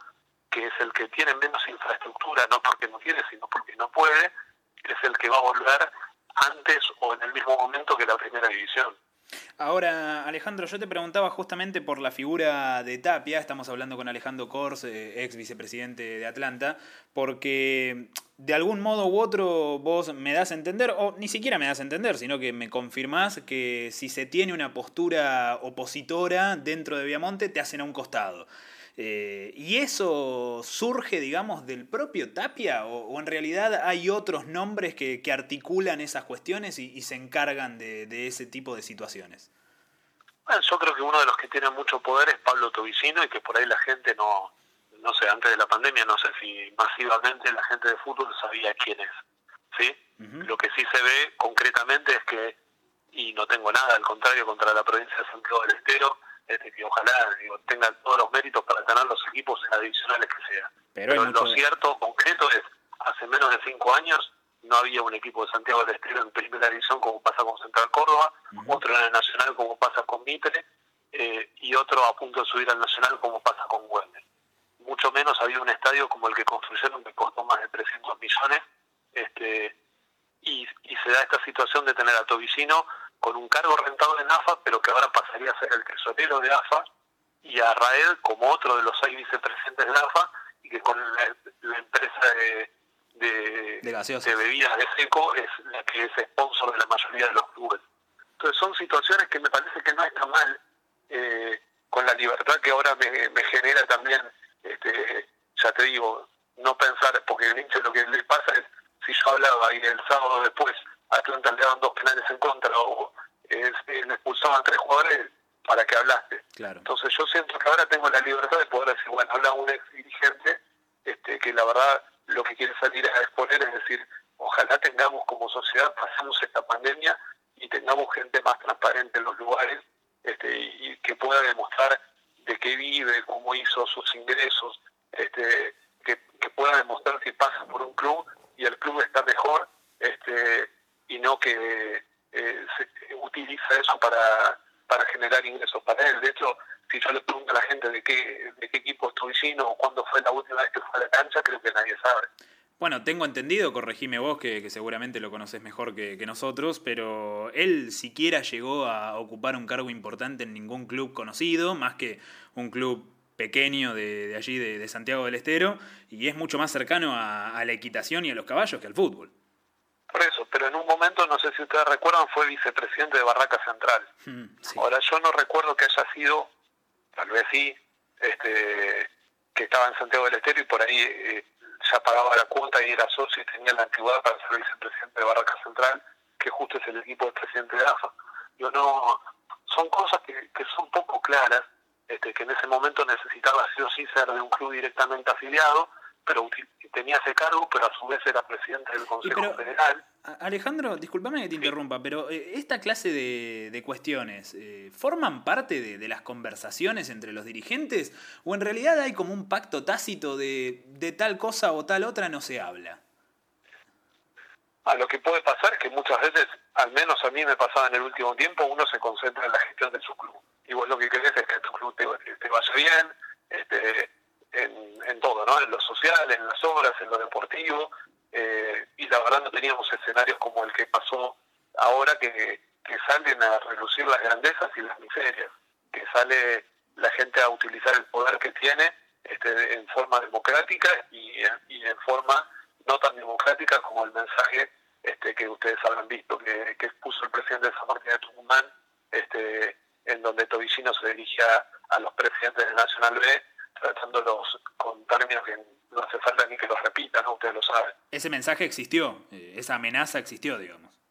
que es el que tiene menos infraestructura, no porque no quiere, sino porque no puede, es el que va a volver antes o en el mismo momento que la primera división. Ahora, Alejandro, yo te preguntaba justamente por la figura de Tapia, estamos hablando con Alejandro Kors, eh, ex vicepresidente de Atlanta, porque de algún modo u otro vos me das a entender, o ni siquiera me das a entender, sino que me confirmás que si se tiene una postura opositora dentro de Viamonte, te hacen a un costado. Eh, ¿Y eso surge, digamos, del propio Tapia? ¿O, en realidad hay otros nombres que, articulan esas cuestiones y, se encargan de, ese tipo de situaciones? Bueno, yo creo que uno de los que tiene mucho poder es Pablo Tobicino y que por ahí la gente no, no sé, antes de la pandemia, no sé si masivamente la gente de fútbol sabía quién es. ¿sí? Lo que sí se ve concretamente es que, y no tengo nada al contrario contra la provincia de Santiago del Estero, este, que ojalá digo, tengan todos los méritos para tener los equipos en las divisionales que sea. Pero, lo cierto, concreto es, hace menos de cinco años no había un equipo de Santiago del Estero en primera división como pasa con Central Córdoba, otro en el Nacional como pasa con Mitre, eh, y otro a punto de subir al Nacional como pasa con Güemes. Mucho menos había un estadio como el que construyeron que costó más de 300 millones, este, y, y se da esta situación de tener a Tobicino con un cargo rentado en AFA, pero que ahora pasaría a ser el tesorero de AFA, y a Raed como otro de los seis vicepresidentes de AFA, y que con la, empresa de, de, bebidas de seco es la que es sponsor de la mayoría de los clubes. Entonces son situaciones que me parece que no está mal, eh, con la libertad que ahora me, genera también, este, ya te digo, no pensar, porque el hincha lo que le pasa es, si yo hablaba y el sábado después Atlanta le daban dos penales en contra o eh, le expulsaban tres jugadores para que hablaste. Entonces yo siento que ahora tengo la libertad de poder decir, bueno, habla un ex dirigente este, que la verdad lo que quiere salir a exponer es decir, ojalá tengamos como sociedad, pasamos esta pandemia y tengamos gente más transparente en los lugares este, y que pueda demostrar de qué vive, cómo hizo sus ingresos, este, que, que pueda demostrar que pasa por un club y el club está mejor este, y no que eh, se utiliza eso para, para generar ingresos para él. De hecho, si yo le pregunto a la gente de qué, de qué equipo es vecino o cuándo fue la última vez que fue a la cancha, creo que nadie sabe. Bueno, tengo entendido, corregime vos, que, seguramente lo conoces mejor que, nosotros, pero él siquiera llegó a ocupar un cargo importante en ningún club conocido, más que un club pequeño de, allí, de, Santiago del Estero, y es mucho más cercano a la equitación y a los caballos que al fútbol. Por eso, pero en un momento, no sé si ustedes recuerdan, fue vicepresidente de Barraca Central. Mm, Ahora, yo no recuerdo que haya sido, tal vez sí, este, que estaba en Santiago del Estero y por ahí eh, ya pagaba la cuota y era socio y tenía la antigüedad para ser vicepresidente de Barraca Central, que justo es el equipo del presidente de AFA. Yo no, son cosas que, que son poco claras este, que en ese momento necesitaba sí o sí ser de un club directamente afiliado, pero tenía ese cargo, pero a su vez era presidente del Consejo Federal. Alejandro, discúlpame que te interrumpa, pero eh, esta clase de, cuestiones, eh, ¿forman parte de, las conversaciones entre los dirigentes? ¿O en realidad hay como un pacto tácito de, de tal cosa o tal otra no se habla? A lo que puede pasar es que muchas veces, al menos a mí me pasaba en el último tiempo, uno se concentra en la gestión de su club. Y vos lo que querés es que tu club te, te vaya bien, este, en, todo, ¿no? En lo social, en las obras, en lo deportivo. Eh, y la verdad no teníamos escenarios como el que pasó ahora que, salen a relucir las grandezas y las miserias, que sale la gente a utilizar el poder que tiene este, en forma democrática y, en forma no tan democrática como el mensaje este, que ustedes habrán visto que, que puso el presidente de San Martín de Tucumán, este, en donde Tobillino se dirigía a los presidentes del Nacional B tratándolos con términos que no hace falta ni que los repitan, ¿no? ustedes lo saben. Ese mensaje existió, eh, esa amenaza existió, digamos.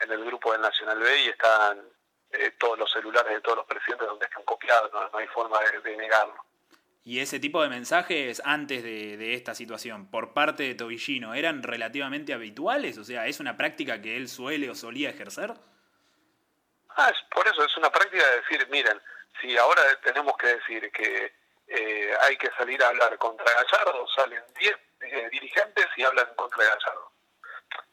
en el grupo del Nacional B y están Eh, todos los celulares de todos los presidentes donde están copiados, no, hay forma de, negarlo. Y ese tipo de mensajes antes de, esta situación por parte de Tobillino eran relativamente habituales, o sea, ¿es una práctica que él suele o solía ejercer? Ah, por eso es una práctica de decir, miren, si ahora tenemos que decir que eh, hay que salir a hablar contra Gallardo, salen 10 eh, dirigentes y hablan contra Gallardo.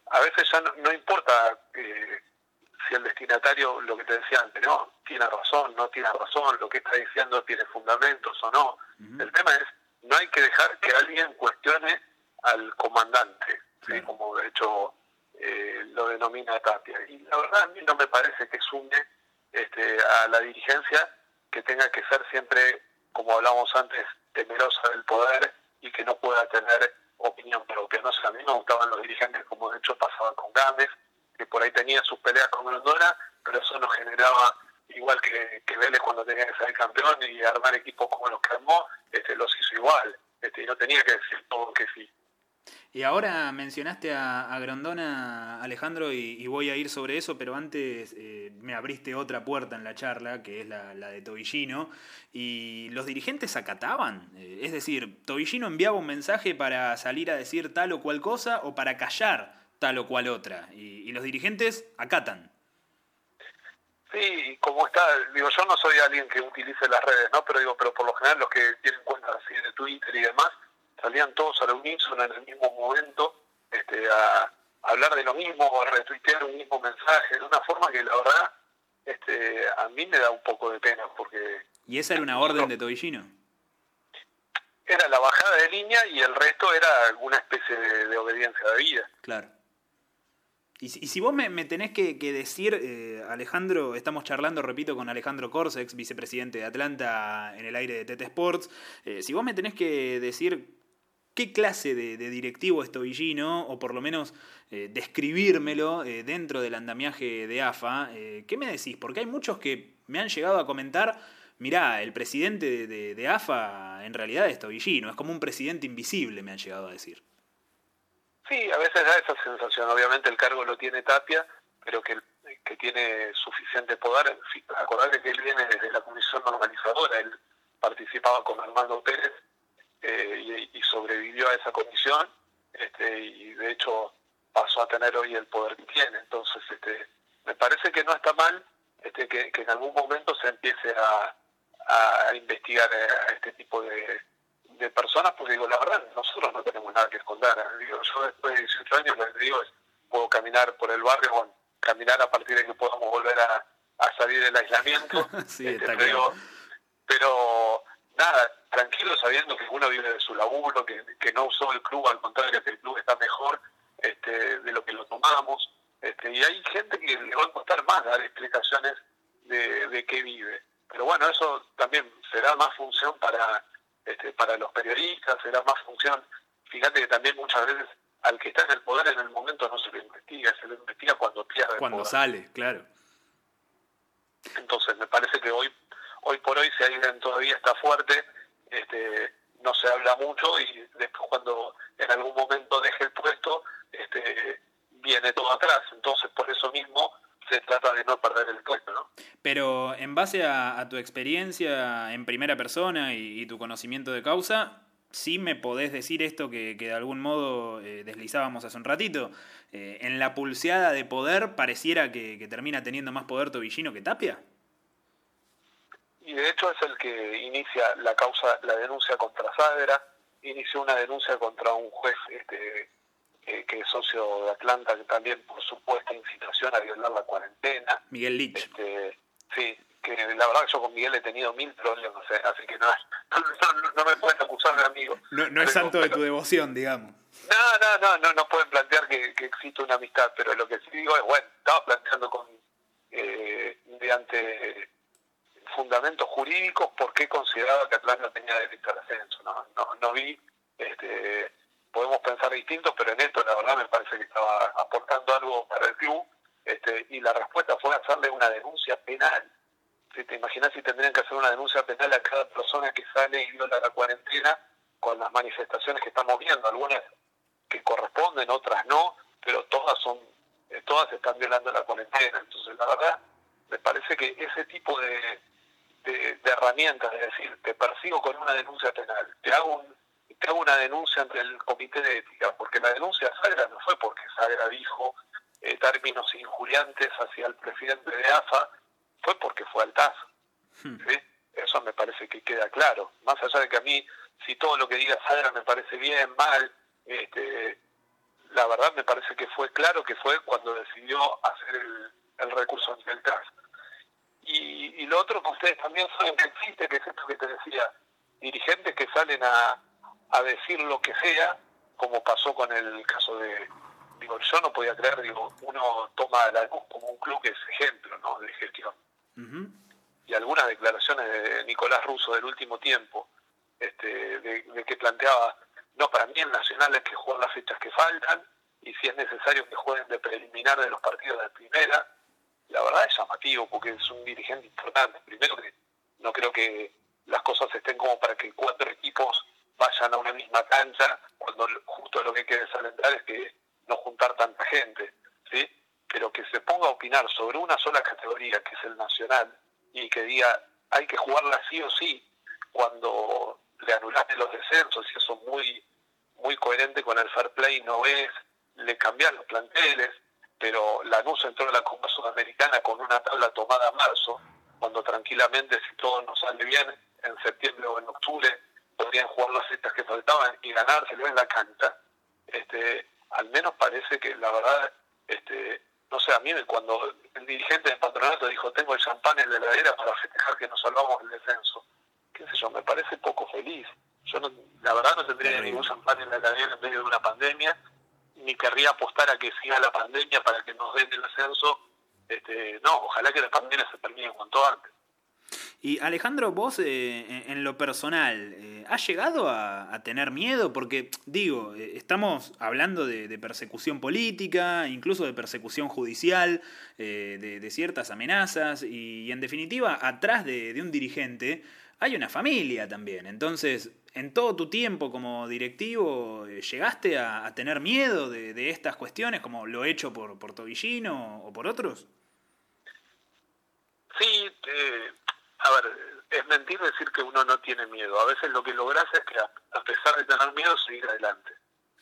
A veces ya no, importa si el destinatario, lo que te decía antes, no, tiene razón, no tiene razón, lo que está diciendo tiene fundamentos o no. El tema es, no hay que dejar que alguien cuestione al comandante, como de hecho eh, lo denomina Tapia. Y la verdad a mí no me parece que sume este, a la dirigencia que tenga que ser siempre, como hablábamos antes, temerosa del poder y que no pueda tener opinión propia. No sé, a mí me gustaban los dirigentes como de hecho pasaba con Gámez, que por ahí tenía sus peleas con Grondona, pero eso no generaba, igual que, que Vélez cuando tenía que ser campeón y armar equipos como los que armó, este, los hizo igual, este, y no tenía que decir todo que sí. Y ahora mencionaste a, Grondona, Alejandro, y, voy a ir sobre eso, pero antes eh, me abriste otra puerta en la charla, que es la, de Tobillino, y los dirigentes acataban. Eh, es decir, Tobillino enviaba un mensaje para salir a decir tal o cual cosa o para callar tal o cual otra. Y, los dirigentes acatan. Sí, como está, digo, yo no soy alguien que utilice las redes, ¿no? Pero digo, pero por lo general los que tienen cuentas así de Twitter y demás, salían todos a la unísono en el mismo momento, este, a, hablar de lo mismo, a retuitear un mismo mensaje, de una forma que la verdad, este, a mí me da un poco de pena, porque... ¿Y esa era una orden de Tobillino? Era la bajada de línea y el resto era alguna especie de obediencia de vida. Claro. Y si, vos me, tenés que, decir, eh, Alejandro, estamos charlando, repito, con Alejandro Corsex, vicepresidente de Atlanta en el aire de TT Sports, eh, si vos me tenés que decir qué clase de, directivo es Tobillino, o por lo menos eh, describírmelo dentro del andamiaje de AFA, ¿qué me decís? Porque hay muchos que me han llegado a comentar, mirá, el presidente de, de AFA en realidad es Tobillino, es como un presidente invisible, me han llegado a decir. Sí, a veces da esa sensación. Obviamente el cargo lo tiene Tapia, pero que, que tiene suficiente poder. Acordate que él viene desde la comisión normalizadora, él participaba con Armando Pérez eh, y, sobrevivió a esa comisión este, y de hecho pasó a tener hoy el poder que tiene. Entonces, este, me parece que no está mal este, que, que en algún momento se empiece a, a investigar a este tipo de, de personas, porque digo, la verdad, nosotros no tenemos nada que esconder. Digo, yo después de 18 años, lo que digo es, puedo caminar por el barrio, bueno, caminar a partir de que podamos volver a, a salir del aislamiento. [LAUGHS] Sí, Este, está pero, claro. pero nada, tranquilo sabiendo que uno vive de su laburo, que, que no usó el club, al contrario, que el club está mejor este, de lo que lo tomamos. Este, y hay gente que le va a costar más dar explicaciones de, de qué vive. Pero bueno, eso también será más función para, este, para los periodistas, será más función. Fíjate que también muchas veces al que está en el poder en el momento no se lo investiga, se lo investiga cuando pierde el Cuando poder. sale, claro. Entonces me parece que hoy hoy por hoy si alguien todavía está fuerte, este, no se habla mucho y después cuando en algún momento deje el puesto, este, viene todo atrás. Entonces por eso mismo se trata de no perder el puesto, ¿no? Pero en base a, tu experiencia en primera persona y, tu conocimiento de causa, sí me podés decir esto que, que de algún modo eh, deslizábamos hace un ratito. Eh, en la pulseada de poder pareciera que, que termina teniendo más poder Tobillino que Tapia. Y de hecho es el que inicia la causa, la denuncia contra Saavedra, inició una denuncia contra un juez este, eh, que es socio de Atlanta, que también por supuesta incitación a violar la cuarentena. Miguel Lich. Este, sí, que la verdad que yo con Miguel he tenido mil problemas, eh, así que no, [LAUGHS] no, no, no me pueden acusar de amigo. No, no es Pero- santo de tu devoción, digamos. no, no, no, no, no pueden plantear que, que existe una amistad, pero lo que sí digo es, bueno, estaba planteando con eh, mediante fundamentos jurídicos por qué consideraba que Atlanta tenía derecho al ascenso. No, no, no vi, este, podemos pensar distintos, pero en esto la verdad me parece que estaba aportando algo para el club, este, y la respuesta fue hacerle una denuncia penal. Si te imaginas si tendrían que hacer una denuncia penal a cada persona que sale y viola la cuarentena con las manifestaciones que estamos viendo, algunas que corresponden, otras no, pero todas son, eh, todas están violando la cuarentena. Entonces, la verdad, me parece que ese tipo de, de, de herramientas, de decir, te persigo con una denuncia penal, te hago, un- te hago una denuncia ante el comité de ética, porque la denuncia a Sagra no fue porque Sagra dijo eh, términos injuriantes hacia el presidente de AFA, fue porque fue al TAS. ¿sí? Eso me parece que queda claro. Más allá de que a mí, si todo lo que diga Sagra me parece bien, mal, este, la verdad me parece que fue claro que fue cuando decidió hacer el, el recurso ante el TAS. Y, y lo otro que ustedes también saben que existe, que es esto que te decía, dirigentes que salen a, a decir lo que sea, como pasó con el caso de, digo, yo no podía creer, digo, uno toma la luz como un club que es ejemplo, ¿no?, de gestión y algunas declaraciones de Nicolás Russo del último tiempo, este, de, de que planteaba, no, para mí el Nacional es que juegan las fechas que faltan, y si es necesario que jueguen de preliminar de los partidos de primera, la verdad es llamativo, porque es un dirigente importante. Primero que no creo que las cosas estén como para que cuatro equipos vayan a una misma cancha, cuando justo lo que hay que desalentar es que no juntar tanta gente, ¿sí? Pero que se ponga a opinar sobre una sola categoría, que es el nacional, y que diga, hay que jugarla sí o sí, cuando le anulaste los descensos, y eso es muy, muy coherente con el fair play, no es, le cambian los planteles, pero Lanús entró a la Copa Sudamericana con una tabla tomada a marzo, cuando tranquilamente, si todo nos sale bien, en septiembre o en octubre podrían jugar las citas que faltaban y ganárselo en la cancha. Este, al menos parece que la verdad, este, no sé, a mí cuando el dirigente del patronato dijo tengo el champán en la heladera para festejar que nos salvamos del descenso, qué sé yo, me parece poco feliz. Yo no, la verdad no tendría ningún champán en la heladera en medio de una pandemia, ni querría apostar a que siga la pandemia para que nos den el ascenso. Este, no, ojalá que la pandemia se termine cuanto antes. Y Alejandro, vos eh, en- lo personal, eh, ¿has llegado a, tener miedo? Porque, digo, eh, estamos hablando de, persecución política, incluso de persecución judicial, eh, de, ciertas amenazas, y, en definitiva, atrás de un dirigente hay una familia también. Entonces, en todo tu tiempo como directivo, eh, ¿llegaste a, a tener miedo de, de estas cuestiones, como lo he hecho por, por Tobillino o por otros? Sí, eh, a ver, es mentir decir que uno no tiene miedo. A veces lo que logras es que a, pesar de tener miedo, seguir adelante.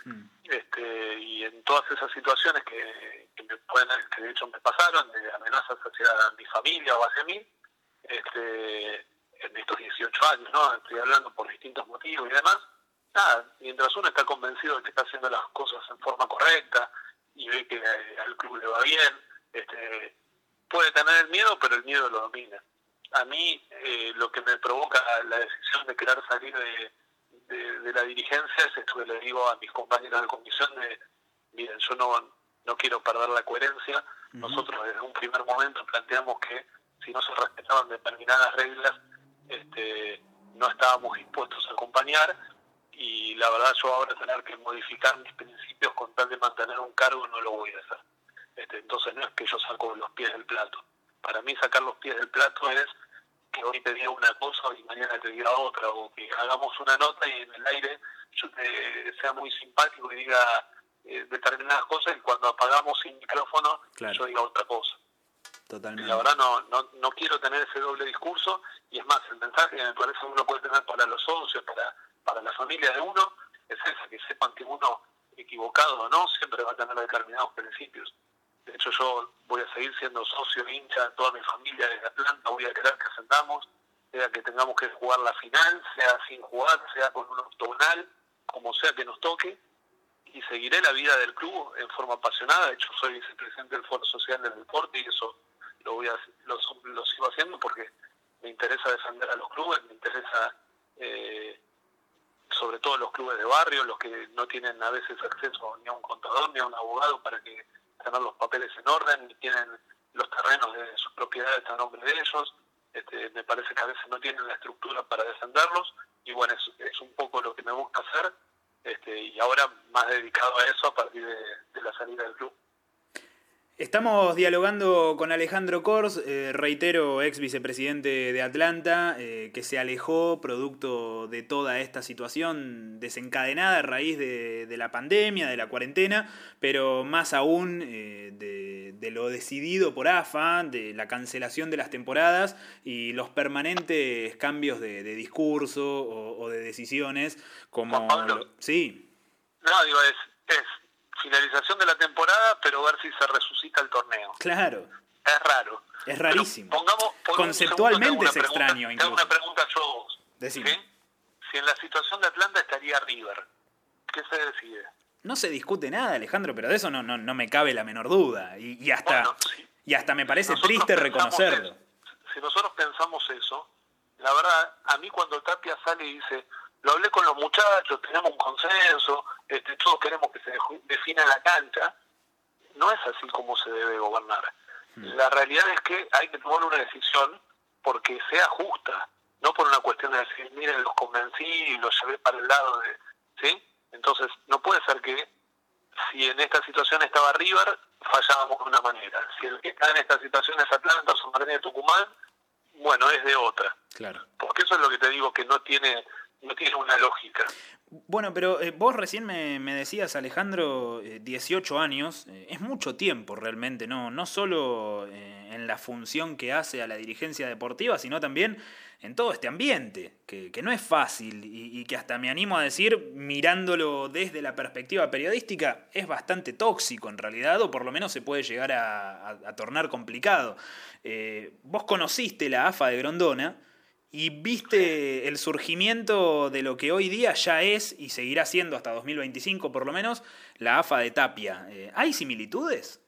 Mm. Este, y en todas esas situaciones que, me pueden, que de hecho me pasaron, de amenazas hacia mi familia o hacia mí, este, en estos 18 años, ¿no? Estoy hablando por distintos motivos y demás. Nada, mientras uno está convencido de que está haciendo las cosas en forma correcta y ve que eh, al club le va bien, este, puede tener el miedo, pero el miedo lo domina. A mí eh, lo que me provoca la decisión de querer salir de, de, la dirigencia es esto que le digo a mis compañeros de comisión de, miren, yo no, no quiero perder la coherencia. Nosotros desde un primer momento planteamos que si no se respetaban determinadas reglas, este, no estábamos dispuestos a acompañar y la verdad yo ahora tener que modificar mis principios con tal de mantener un cargo no lo voy a hacer. Este, entonces no es que yo saco los pies del plato. Para mí sacar los pies del plato es que hoy te diga una cosa y mañana te diga otra, o que hagamos una nota y en el aire yo te, sea muy simpático y diga eh, determinadas cosas y cuando apagamos sin micrófono yo diga otra cosa. Totalmente. La verdad no, no, no quiero tener ese doble discurso y es más, el mensaje que me parece uno puede tener para los socios, para, para la familia de uno, es ese, que sepan que uno equivocado o no, siempre va a tener determinados principios. De hecho, yo voy a seguir siendo socio, hincha, toda mi familia de Atlanta, voy a querer que ascendamos, sea que tengamos que jugar la final, sea sin jugar, sea con un octogonal, como sea que nos toque, y seguiré la vida del club en forma apasionada. De hecho, soy vicepresidente del Foro Social del Deporte y eso lo, voy a, lo, lo sigo haciendo porque me interesa defender a los clubes, me interesa eh, sobre todo los clubes de barrio, los que no tienen a veces acceso ni a un contador ni a un abogado para que tener los papeles en orden, ni tienen los terrenos de sus propiedades a nombre de ellos. Este, me parece que a veces no tienen la estructura para defenderlos y bueno, es, es un poco lo que me gusta hacer este, y ahora más dedicado a eso a partir de la salida del club. Estamos dialogando con Alejandro Kors, eh, reitero, ex vicepresidente de Atlanta, eh, que se alejó producto de toda esta situación desencadenada a raíz de, la pandemia, de la cuarentena, pero más aún eh, de, lo decidido por AFA, de la cancelación de las temporadas y los permanentes cambios de, discurso o, de decisiones, como... sí. No, digo, es finalización de la temporada, pero ver si se resucita el torneo. Claro. Es raro. Es rarísimo. Conceptualmente es extraño. Tengo una pregunta yo a vos. Si en la situación de Atlanta estaría River, ¿qué se decide? No se discute nada, Alejandro, pero de eso no, no, no me cabe la menor duda. Y, hasta, y hasta me parece triste reconocerlo. si nosotros pensamos eso, la verdad, a mí cuando Tapia sale y dice, lo hablé con los muchachos, tenemos un consenso, este, todos queremos que se defina la cancha. No es así como se debe gobernar. Hmm. La realidad es que hay que tomar una decisión porque sea justa, no por una cuestión de decir, miren, los convencí y los llevé para el lado de... ¿Sí? Entonces, no puede ser que si en esta situación estaba River, fallábamos de una manera. Si el que está en esta situación es Atlanta o San Martín de Tucumán, bueno, es de otra. Claro. Porque eso es lo que te digo, que no tiene no tiene una lógica. Bueno, pero eh, vos recién me, decías, Alejandro, 18 eh, años, eh, es mucho tiempo realmente, no, no solo en la función que hace a la dirigencia deportiva, sino también en todo este ambiente, que, no es fácil y, que hasta me animo a decir, mirándolo desde la perspectiva periodística, es bastante tóxico en realidad, o por lo menos se puede llegar a, a tornar complicado. vos conociste la AFA de Grondona, y viste el surgimiento de lo que hoy día ya es y seguirá siendo hasta 2025 por lo menos la AFA de Tapia. Eh, ¿Hay similitudes?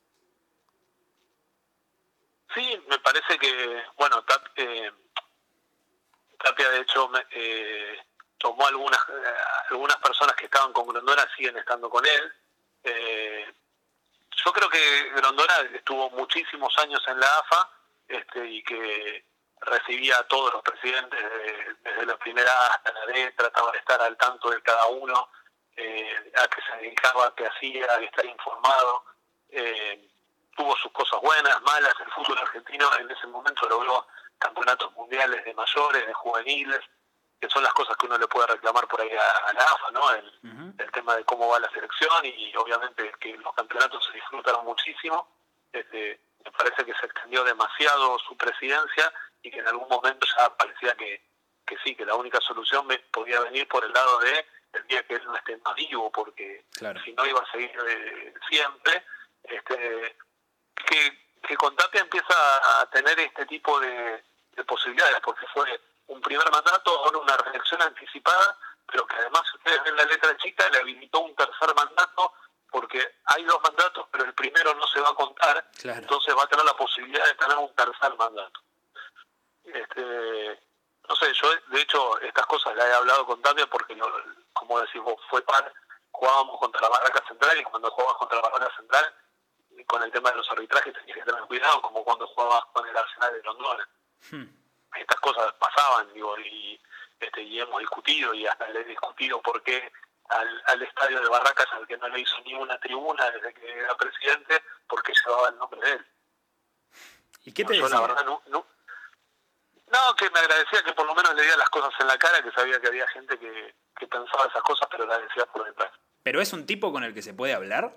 Sí, me parece que, bueno, eh, Tapia de hecho eh, tomó algunas, algunas personas que estaban con Grondona, siguen estando con él. yo creo que Grondona estuvo muchísimos años en la AFA este, y que recibía a todos los presidentes desde la primera hasta la D, trataba de estar al tanto de cada uno, eh, a que se dedicaba, a que hacía, a estar informado. Eh, tuvo sus cosas buenas, malas, el fútbol argentino en ese momento logró campeonatos mundiales de mayores, de juveniles, que son las cosas que uno le puede reclamar por ahí a, la AFA, ¿no? El, el, tema de cómo va la selección y obviamente que los campeonatos se disfrutaron muchísimo. Este, me parece que se extendió demasiado su presidencia y que en algún momento ya parecía que, que sí, que la única solución me podía venir por el lado de el día que él no esté más vivo, porque si no iba a seguir eh, siempre. Este, que, que con Tapia empieza a tener este tipo de, de posibilidades, porque fue un primer mandato, ahora una reelección anticipada, pero que además, ustedes ven la letra chica, le habilitó un tercer mandato, porque hay dos mandatos, pero el primero no se va a contar, Claro. entonces va a tener la posibilidad de tener un tercer mandato. No yo de hecho estas cosas las he hablado con Tapia porque, lo- como decís vos, fue par, jugábamos contra la Barraca Central y cuando jugabas contra la Barraca Central, con el tema de los arbitrajes tenías que tener cuidado, como cuando jugabas con el Arsenal de Londona Hmm. estas cosas pasaban, digo, y, este, y hemos discutido y hasta le he discutido por qué al, al estadio de Barracas, al que no le hizo ni una tribuna desde que era presidente, porque llevaba el nombre de él. ¿Y qué te Yo decía? la verdad no, no, no, que me agradecía que por lo menos le diera las cosas en la cara, que sabía que había gente que, que pensaba esas cosas, pero las decía por detrás. ¿Pero es un tipo con el que se puede hablar?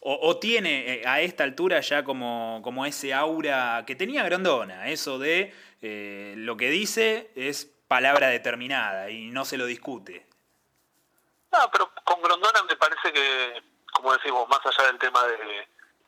¿O, o tiene eh, a esta altura ya como, como ese aura que tenía Grondona? Eso de eh, lo que dice es palabra determinada y no se lo discute. No, pero con Grondona me parece que, como decimos, más allá del tema de,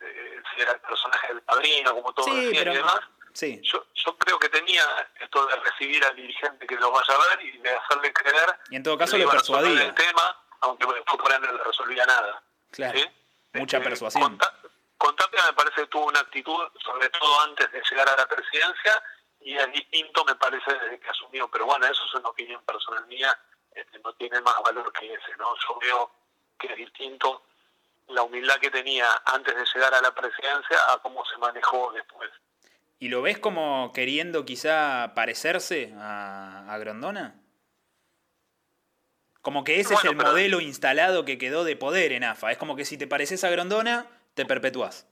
de si era el personaje del padrino, como todos Sí, decían pero- y demás, Sí. yo, yo creo que tenía esto de recibir al dirigente que lo vaya a ver y de hacerle creer Y en todo que caso le a resolver persuadía. el tema, aunque después no le resolvía nada. Claro. ¿sí? Mucha Este, persuasión. Con, con Tapia me parece que tuvo una actitud, sobre todo antes de llegar a la presidencia, y es distinto me parece desde que asumió, pero bueno, eso es una opinión personal mía, este, no tiene más valor que ese, ¿no? Yo veo que es distinto la humildad que tenía antes de llegar a la presidencia a cómo se manejó después. ¿Y lo ves como queriendo quizá parecerse a, a Grondona? Como que ese Bueno, es el pero- modelo instalado que quedó de poder en AFA. Es como que si te pareces a Grondona, te perpetuás.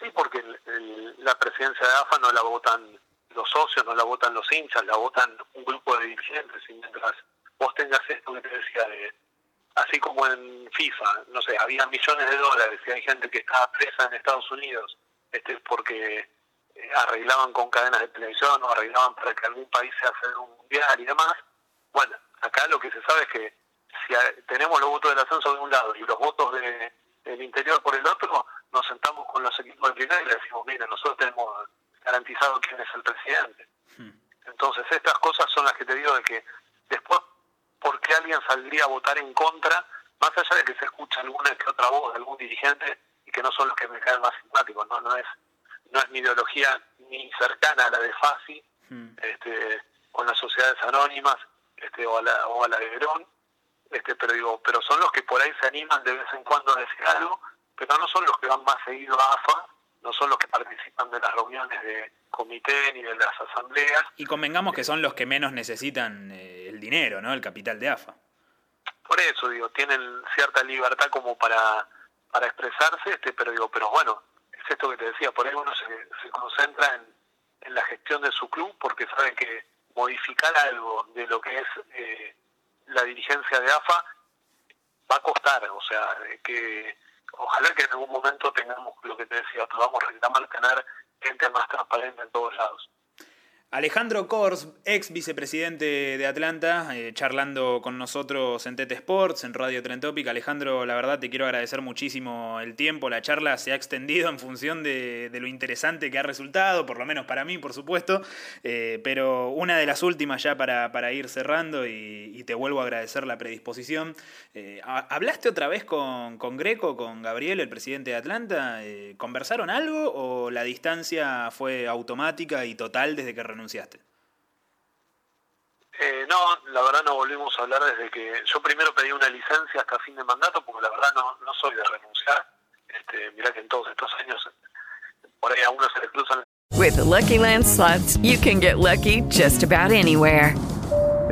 Sí, porque el- el- la presidencia de AFA no la votan los socios, no la votan los hinchas, la votan un grupo de dirigentes. Y mientras vos tengas esto que te decía, de, así como en FIFA, no sé, había millones de dólares y hay gente que estaba presa en Estados Unidos este porque eh, arreglaban con cadenas de televisión o arreglaban para que algún país se haga un mundial y demás. Bueno, acá lo que se sabe es que si tenemos los votos del ascenso de un lado y los votos de, del interior por el otro, nos sentamos con los equipos de primera y le decimos, mira, nosotros tenemos garantizado quién es el presidente. Entonces, estas cosas son las que te digo de que después, ¿por qué alguien saldría a votar en contra? Más allá de que se escucha alguna que otra voz de algún dirigente que no son los que me caen más simpáticos, no, no es no es mi ideología ni cercana a la de Fasi, este, con las sociedades anónimas, este, o a la, o a la de Verón, este, pero digo, pero son los que por ahí se animan de vez en cuando a decir algo, pero no son los que van más seguido a AFA, no son los que participan de las reuniones de comité ni de las asambleas, Y convengamos que son los que menos necesitan eh, el dinero, ¿no? El capital de AFA. por eso digo, tienen cierta libertad como para, para expresarse, este, pero digo, pero bueno, es esto que te decía, por ahí uno se, se concentra en, en la gestión de su club porque sabe que modificar algo de lo que es eh, la dirigencia de AFA va a costar, o sea, que ojalá que en algún momento tengamos lo que te decía, podamos reclamar tener gente más transparente en todos lados. Alejandro Kors, ex vicepresidente de Atlanta, eh, charlando con nosotros en Tete Sports, en Radio Trentópica. Alejandro, la verdad te quiero agradecer muchísimo el tiempo. La charla se ha extendido en función de, lo interesante que ha resultado, por lo menos para mí, por supuesto. Eh, pero una de las últimas ya para, ir cerrando y, te vuelvo a agradecer la predisposición. Eh, ha- ¿Hablaste otra vez con, con Greco, con Gabriel, el presidente de Atlanta? ¿Conversaron algo o la distancia fue automática y total desde que renunciaste? Eh, no, la verdad no volvimos a hablar desde que yo primero pedí una licencia hasta fin de mandato porque la verdad no, no soy de renunciar. Este, mirá que en todos estos años por ahí a uno se le cruzan With the Lucky Land slots, you can get lucky just about anywhere.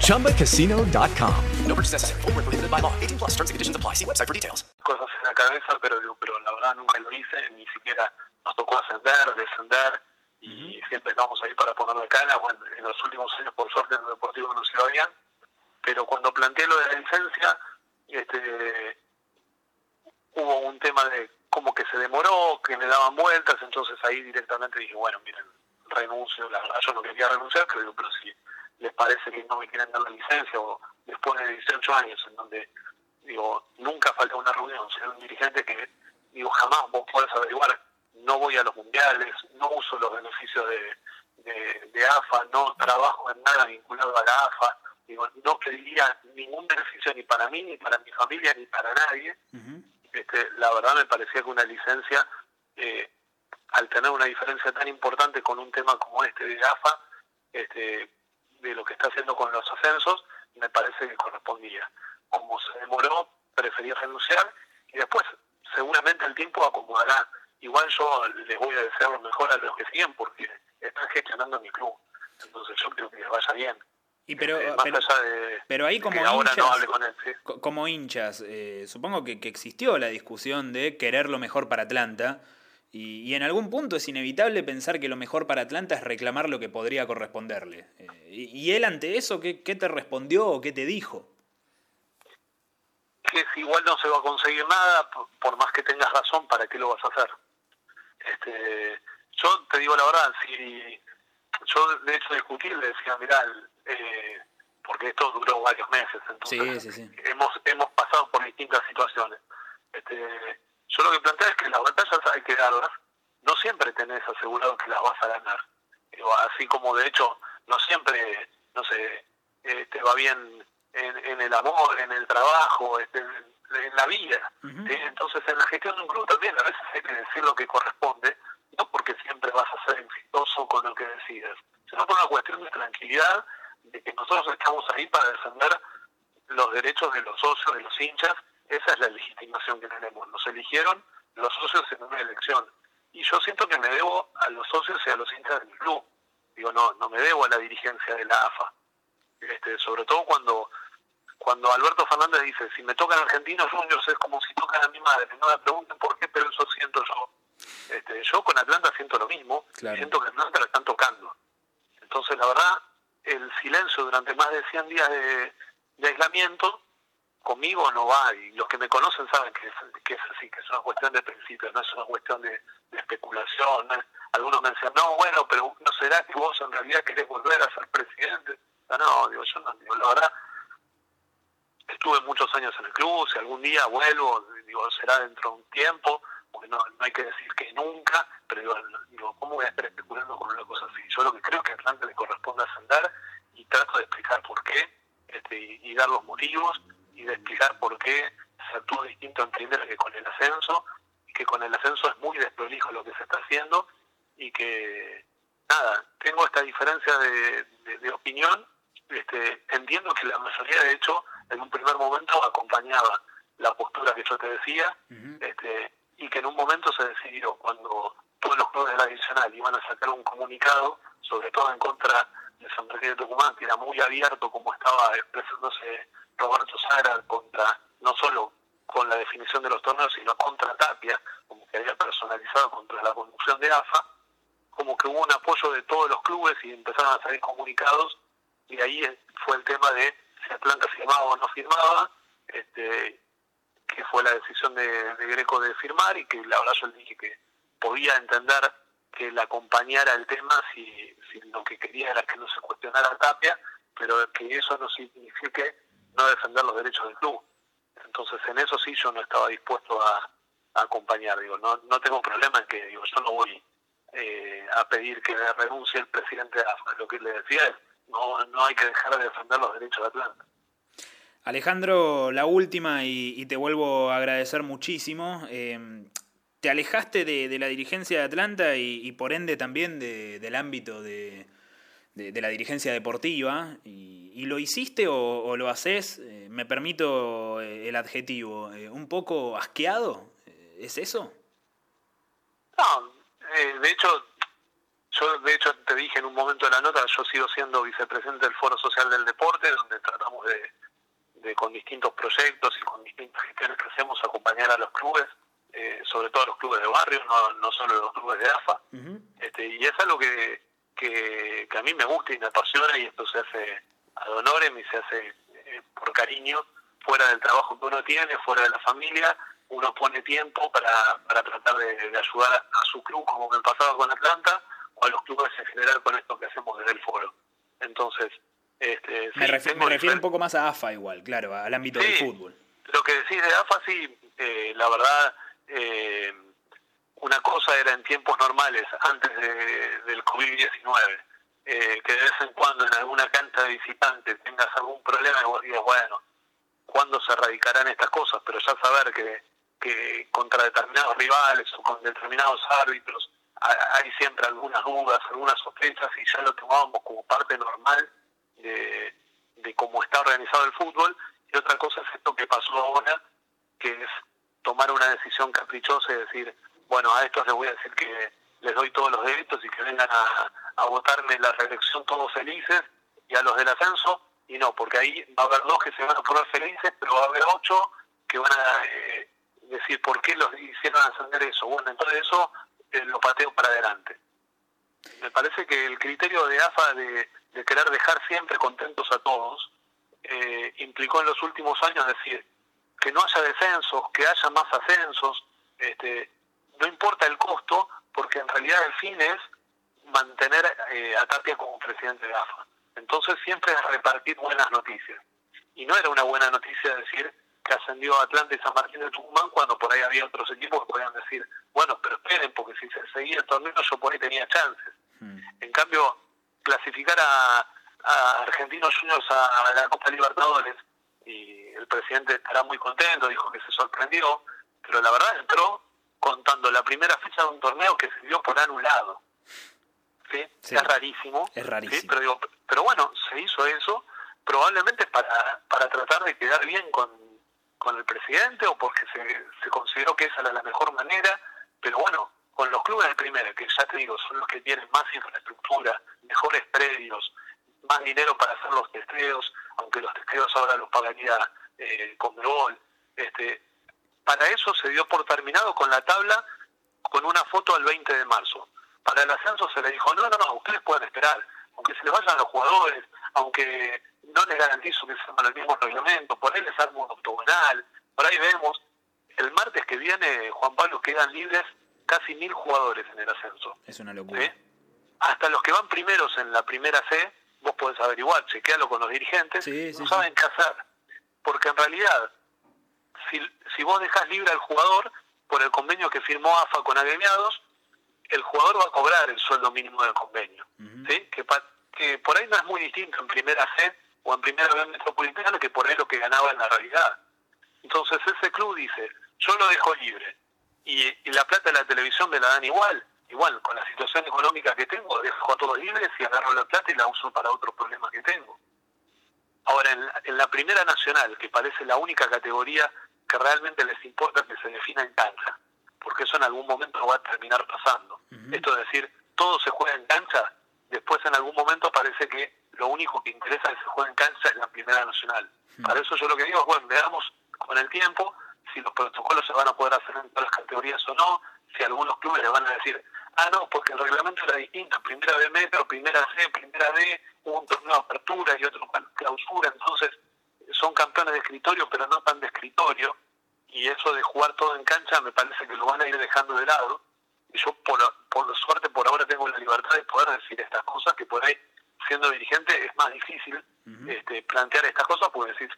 ChumbaCasino.com. No purchase necessary. Void where prohibited by law. 18 plus terms and conditions apply. See website for details. cosas en la cabeza, pero, digo, pero la verdad nunca lo hice, ni siquiera nos tocó ascender, descender, y siempre estábamos ahí para ponerle cara. Bueno, en los últimos años, por suerte, en el deportivo no se lo habían, pero cuando planteé lo de la licencia, este, hubo un tema de como que se demoró, que me daban vueltas, entonces ahí directamente dije, bueno, miren, renuncio, la verdad yo no quería renunciar, pero, digo, pero si les parece que no me quieren dar la licencia, o después de 18 años, en donde digo, nunca falta una reunión, soy un dirigente que, digo, jamás vos podés averiguar, no voy a los mundiales, no uso los beneficios de, de, de AFA, no trabajo en nada vinculado a la AFA, digo, no pediría ningún beneficio ni para mí, ni para mi familia, ni para nadie. este, la verdad me parecía que una licencia, eh, al tener una diferencia tan importante con un tema como este de AFA, este, de lo que está haciendo con los ascensos, me parece que correspondía como se demoró, preferí renunciar y después seguramente el tiempo acomodará. Igual yo les voy a desear lo mejor a los que siguen porque están gestionando mi club. Entonces yo creo que les vaya bien. Y pero, Eh, pero, de, pero ahí como hinchas, no hable con él. ¿sí? co- como hinchas, eh, supongo que, que existió la discusión de querer lo mejor para Atlanta. Y, y en algún punto es inevitable pensar que lo mejor para Atlanta es reclamar lo que podría corresponderle. Eh, y, y él ante eso, ¿qué, ¿qué te respondió o qué te dijo? que igual no se va a conseguir nada, por, por más que tengas razón, ¿para qué lo vas a hacer? Este, yo te digo la verdad, si yo de hecho discutí, le decía, mirá, eh, porque esto duró varios meses, entonces Sí, sí, sí. hemos hemos pasado por distintas situaciones. Este, yo lo que planteo es que las batallas hay que darlas, no siempre tenés asegurado que las vas a ganar. Así como de hecho no siempre, no sé, eh, te va bien en, en el amor, en el trabajo, este, en, en la vida. ¿sí? Entonces en la gestión de un club también a veces hay que decir lo que corresponde, no porque siempre vas a ser exitoso con lo que decides, sino por una cuestión de tranquilidad, de que nosotros estamos ahí para defender los derechos de los socios, de los hinchas, esa es la legitimación que tenemos. Nos eligieron los socios en una elección. Y yo siento que me debo a los socios y a los hinchas del club. Digo, no, no me debo a la dirigencia de la AFA. Este, sobre todo cuando cuando Alberto Fernández dice, si me tocan argentinos juniors es como si tocan a mi madre. No me pregunten por qué, pero eso siento yo. Este, yo con Atlanta siento lo mismo. Claro. Siento que Atlanta la están tocando. Entonces, la verdad, el silencio durante más de 100 días de, de aislamiento conmigo no va. Y los que me conocen saben que es, que es así, que es una cuestión de principios, no es una cuestión de, especulación. ¿no? Algunos me decían, no, bueno, pero ¿no será que vos en realidad querés volver a ser presidente? No, no, digo, yo no, digo, la verdad, estuve muchos años en el club, si algún día vuelvo, digo, será dentro de un tiempo, porque no, no hay que decir que nunca, pero digo, digo, ¿cómo voy a estar especulando con una cosa así? Yo lo que creo es que a Atlanta le corresponde ascender y trato de explicar por qué este, y, y dar los motivos y de explicar por qué se actuó distinto en primera que con el ascenso y que con el ascenso es muy desprolijo lo que se está haciendo y que nada, tengo esta diferencia de, de- de opinión, este, entiendo que la mayoría de hecho en un primer momento acompañaba la postura que yo te decía este, y que en un momento se decidió cuando todos los clubes de la adicional iban a sacar un comunicado, sobre todo en contra de San Miguel de Tucumán, que era muy abierto como estaba expresándose Roberto Sara contra, no solo con la definición de los torneos, sino contra Tapia, como que había personalizado contra la conducción de AFA, como que hubo un apoyo de todos los clubes y empezaron a salir comunicados y ahí fue el tema de si Atlanta firmaba o no firmaba, este, que fue la decisión de, Greco de firmar y que la verdad yo le dije que podía entender que la acompañara el tema si, si lo que quería era que no se cuestionara Tapia, pero que eso no signifique no defender los derechos del club. Entonces en eso sí yo no estaba dispuesto a, a acompañar, digo, no, no tengo problema en que digo, yo no voy eh, a pedir que renuncie el presidente de AFA, lo que le decía no, no hay que dejar de defender los derechos de Atlanta. Alejandro, la última y, y te vuelvo a agradecer muchísimo. Eh, te alejaste de, la dirigencia de Atlanta y, y por ende también de- del ámbito de, de, la dirigencia deportiva. ¿Y, lo hiciste o, lo haces? Eh, me permito eh, el adjetivo, un poco asqueado. ¿Es eso? No, de hecho, yo de hecho te dije en un momento de la nota, yo sigo siendo vicepresidente del Foro Social del Deporte, donde tratamos de, con distintos proyectos y con distintas gestiones que hacemos acompañar a los clubes, eh, sobre todo a los clubes de barrio, no, no solo los clubes de AFA. este, y es algo que, que, a mí me gusta y me apasiona y esto se hace ad honorem y se hace eh, por cariño, fuera del trabajo que uno tiene, fuera de la familia, uno pone tiempo para, para tratar de, de ayudar a su club, como me pasaba con Atlanta, a los clubes en general con esto que hacemos desde el foro. Entonces, este, me, refiero un poco más a AFA igual, claro, al ámbito del fútbol. Lo que decís de AFA, sí, eh, la verdad, eh, una cosa era en tiempos normales, antes del COVID-19, eh, que de vez en cuando en alguna cancha de visitantes tengas algún problema y vos digas, bueno, ¿cuándo se erradicarán estas cosas? Pero ya saber que, que contra determinados rivales o con determinados árbitros hay siempre algunas dudas, algunas sospechas y ya lo tomábamos como parte normal de, cómo está organizado el fútbol. Y otra cosa es esto que pasó ahora, que es tomar una decisión caprichosa y decir, bueno, a estos les voy a decir que les doy todos los derechos y que vengan a, a votarme la reelección todos felices y a los del ascenso, y no, porque ahí va a haber dos que se van a poner felices, pero va a haber ocho que van a eh, decir por qué los hicieron ascender eso. Bueno, entonces eso eh, lo pateo para adelante. Me parece que el criterio de AFA de, querer dejar siempre contentos a todos eh, implicó en los últimos años decir que no haya descensos, que haya más ascensos, este, no importa el costo, porque en realidad el fin es mantener eh, a Tapia como presidente de AFA. Entonces siempre es repartir buenas noticias. Y no era una buena noticia decir que ascendió a Atlanta y San Martín de Tucumán cuando por ahí había otros equipos que podían decir, bueno, pero esperen, porque si se seguía el torneo yo por ahí tenía chances. Hmm. En cambio, clasificar a, Argentinos Juniors a, la Copa Libertadores, y el presidente estará muy contento, dijo que se sorprendió, pero la verdad entró contando la primera fecha de un torneo que se dio por anulado. ¿Sí? Es rarísimo. Es rarísimo. Pero, pero bueno, se hizo eso probablemente para, para tratar de quedar bien con, con el presidente o porque se, se consideró que esa era la mejor manera, pero bueno, con los clubes de primera, que ya te digo, son los que tienen más infraestructura, mejores predios, más dinero para hacer los testeos, aunque los testeos ahora los pagaría eh, con gol, este, para eso se dio por terminado con la tabla con una foto al 20 de marzo. Para el ascenso se le dijo, no, no, no, ustedes pueden esperar, aunque se les vayan los jugadores, aunque no les garantizo que sean el mismo reglamento, por ahí les armo un octogonal, por ahí vemos, el martes que viene, Juan Pablo, quedan libres casi mil jugadores en el ascenso. Es una locura. Hasta los que van primeros en la primera C, vos podés averiguar, chequealo con los dirigentes, no saben qué hacer. Porque en realidad, si, si vos dejas libre al jugador, por el convenio que firmó AFA con agremiados, el jugador va a cobrar el sueldo mínimo del convenio. ¿sí? que, que por ahí no es muy distinto en primera C o en primera vez metropolitana que por ahí lo que ganaba en la realidad. Entonces ese club dice, yo lo dejo libre y, la plata de la televisión me la dan igual, igual con la situación económica que tengo, dejo a todos libres y agarro la plata y la uso para otros problemas que tengo. Ahora, en la, primera nacional, que parece la única categoría que realmente les importa que se defina en cancha, porque eso en algún momento va a terminar pasando. Esto es decir, todo se juega en cancha, después en algún momento parece que lo único que interesa que se juegue en cancha es la primera nacional. Para eso yo lo que digo es, bueno, veamos con el tiempo si los protocolos se van a poder hacer en todas las categorías o no, si algunos clubes le van a decir, ah, no, porque el reglamento era distinto, primera B metro, primera C, primera D, hubo un torneo de apertura y otro clausura, entonces son campeones de escritorio, pero no tan de escritorio, y eso de jugar todo en cancha me parece que lo van a ir dejando de lado, y yo por, por suerte por ahora tengo la libertad de poder decir estas cosas que por ahí siendo dirigente es más difícil este, plantear estas cosas porque decir,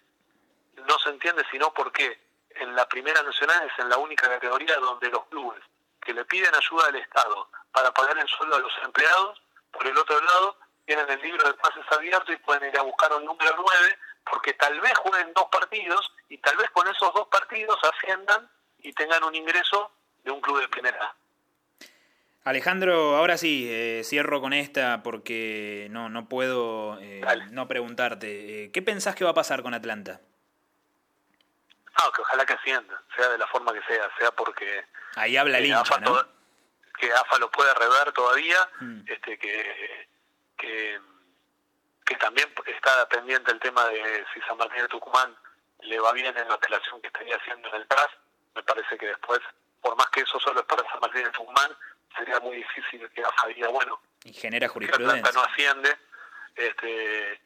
no se entiende sino porque en la primera nacional es en la única categoría donde los clubes que le piden ayuda al Estado para pagar el sueldo a los empleados, por el otro lado tienen el libro de pases abierto y pueden ir a buscar un número 9 porque tal vez jueguen dos partidos y tal vez con esos dos partidos asciendan y tengan un ingreso de un club de primera. Alejandro, ahora sí, eh, cierro con esta porque no, no puedo eh, no preguntarte. Eh, ¿Qué pensás que va a pasar con Atlanta? Ah, que ojalá que ascienda, sea de la forma que sea, sea porque... Ahí habla el hincha, ¿no? que AFA lo puede rever todavía, mm. este que, que, que también está pendiente el tema de si San Martín de Tucumán le va bien en la apelación que estaría haciendo en el TRAS, me parece que después, por más que eso solo es para San Martín de Tucumán, sería muy difícil que AFA diga, bueno, y genera jurisprudencia. no asciende, este,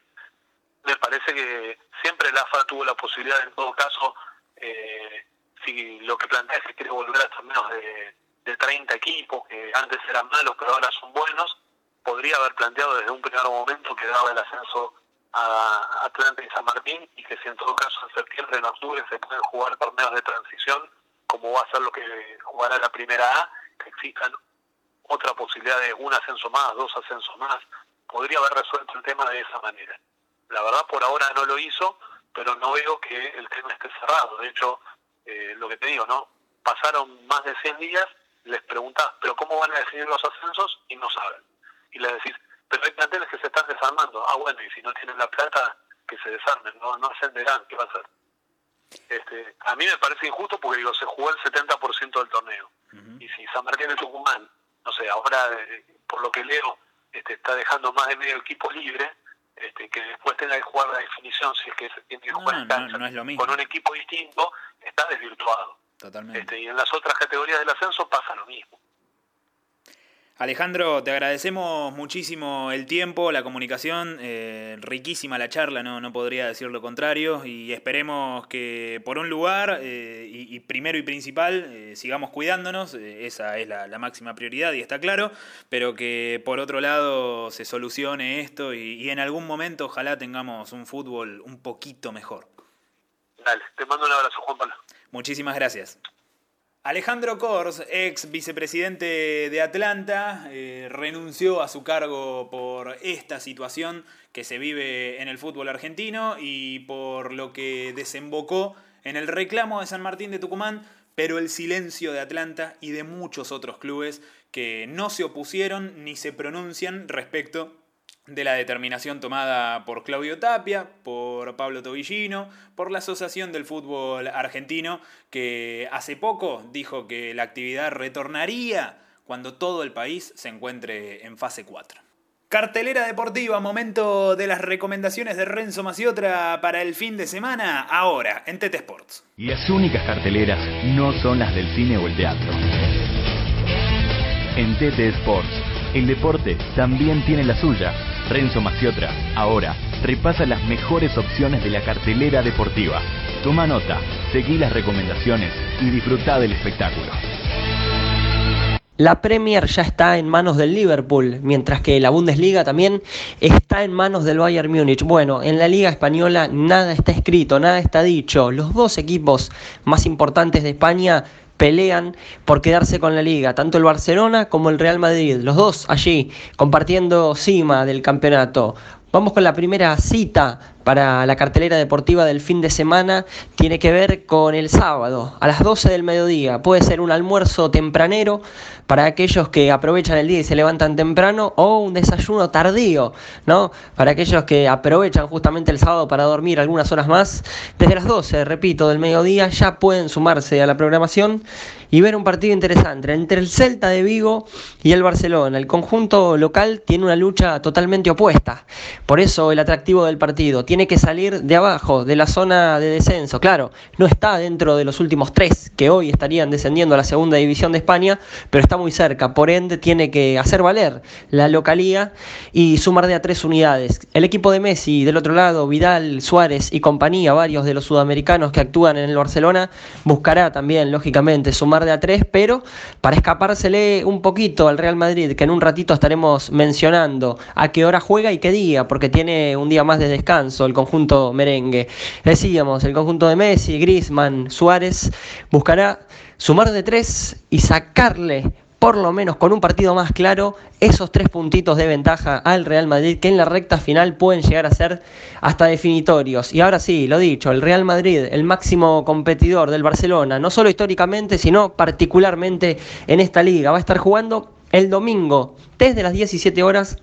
me parece que siempre el AFA tuvo la posibilidad, en todo caso, eh, si lo que plantea es que quiere volver a torneos de, de 30 equipos, que antes eran malos pero ahora son buenos, podría haber planteado desde un primer momento que daba el ascenso a Atlanta y San Martín y que si en todo caso en septiembre, en octubre se pueden jugar torneos de transición, como va a ser lo que jugará la primera A, que existan otra posibilidad de un ascenso más, dos ascensos más, podría haber resuelto el tema de esa manera. La verdad por ahora no lo hizo, pero no veo que el tema esté cerrado. De hecho, eh, lo que te digo, ¿no? Pasaron más de 100 días, les preguntás, ¿pero cómo van a decidir los ascensos? Y no saben. Y le decís, pero hay planteles que se están desarmando. Ah, bueno, y si no tienen la plata, que se desarmen, no, no ascenderán, ¿qué va a hacer? Este, a mí me parece injusto porque digo, se jugó el 70% del torneo. Y si San Martín de Tucumán no sé, ahora eh, por lo que leo este, está dejando más de medio equipo libre, este, que después tenga que jugar la definición si es que tiene que jugar con un equipo distinto, está desvirtuado. Totalmente. Este, y en las otras categorías del ascenso pasa lo mismo. Alejandro, te agradecemos muchísimo el tiempo, la comunicación, eh, riquísima la charla, no, no podría decir lo contrario, y esperemos que por un lugar, eh, y, primero y principal, eh, sigamos cuidándonos, esa es la, máxima prioridad y está claro, pero que por otro lado se solucione esto y, y en algún momento ojalá tengamos un fútbol un poquito mejor. Dale, te mando un abrazo, Juan Pablo. Muchísimas gracias. Alejandro Kors, ex vicepresidente de Atlanta, eh, renunció a su cargo por esta situación que se vive en el fútbol argentino y por lo que desembocó en el reclamo de San Martín de Tucumán, pero el silencio de Atlanta y de muchos otros clubes que no se opusieron ni se pronuncian respecto de la determinación tomada por Claudio Tapia, por Pablo Tobillino, por la Asociación del Fútbol Argentino, que hace poco dijo que la actividad retornaría cuando todo el país se encuentre en fase 4. Cartelera deportiva, momento de las recomendaciones de Renzo Maciotra para el fin de semana, ahora en Tete Sports. Y las únicas carteleras no son las del cine o el teatro. En Tete Sports, el deporte también tiene la suya Renzo Maciotra, ahora, repasa las mejores opciones de la cartelera deportiva. Toma nota, seguí las recomendaciones y disfruta del espectáculo. La Premier ya está en manos del Liverpool, mientras que la Bundesliga también está en manos del Bayern Múnich. Bueno, en la Liga Española nada está escrito, nada está dicho. Los dos equipos más importantes de España pelean por quedarse con la liga, tanto el Barcelona como el Real Madrid, los dos allí compartiendo cima del campeonato. Vamos con la primera cita para la cartelera deportiva del fin de semana. Tiene que ver con el sábado a las 12 del mediodía. Puede ser un almuerzo tempranero para aquellos que aprovechan el día y se levantan temprano o un desayuno tardío, ¿no? Para aquellos que aprovechan justamente el sábado para dormir algunas horas más. Desde las 12, repito, del mediodía ya pueden sumarse a la programación y ver un partido interesante entre el Celta de Vigo y el Barcelona. El conjunto local tiene una lucha totalmente opuesta. Por eso el atractivo del partido tiene que salir de abajo, de la zona de descenso. Claro, no está dentro de los últimos tres que hoy estarían descendiendo a la segunda división de España, pero está muy cerca. Por ende, tiene que hacer valer la localía y sumar de a tres unidades. El equipo de Messi, del otro lado, Vidal, Suárez y compañía, varios de los sudamericanos que actúan en el Barcelona, buscará también, lógicamente, sumar de a tres, pero para escapársele un poquito al Real Madrid, que en un ratito estaremos mencionando a qué hora juega y qué día, porque tiene un día más de descanso el conjunto merengue. Decíamos, el conjunto de Messi, Grisman, Suárez buscará sumar de tres y sacarle por lo menos con un partido más claro, esos tres puntitos de ventaja al Real Madrid que en la recta final pueden llegar a ser hasta definitorios. Y ahora sí, lo dicho, el Real Madrid, el máximo competidor del Barcelona, no solo históricamente, sino particularmente en esta liga, va a estar jugando el domingo desde las 17 horas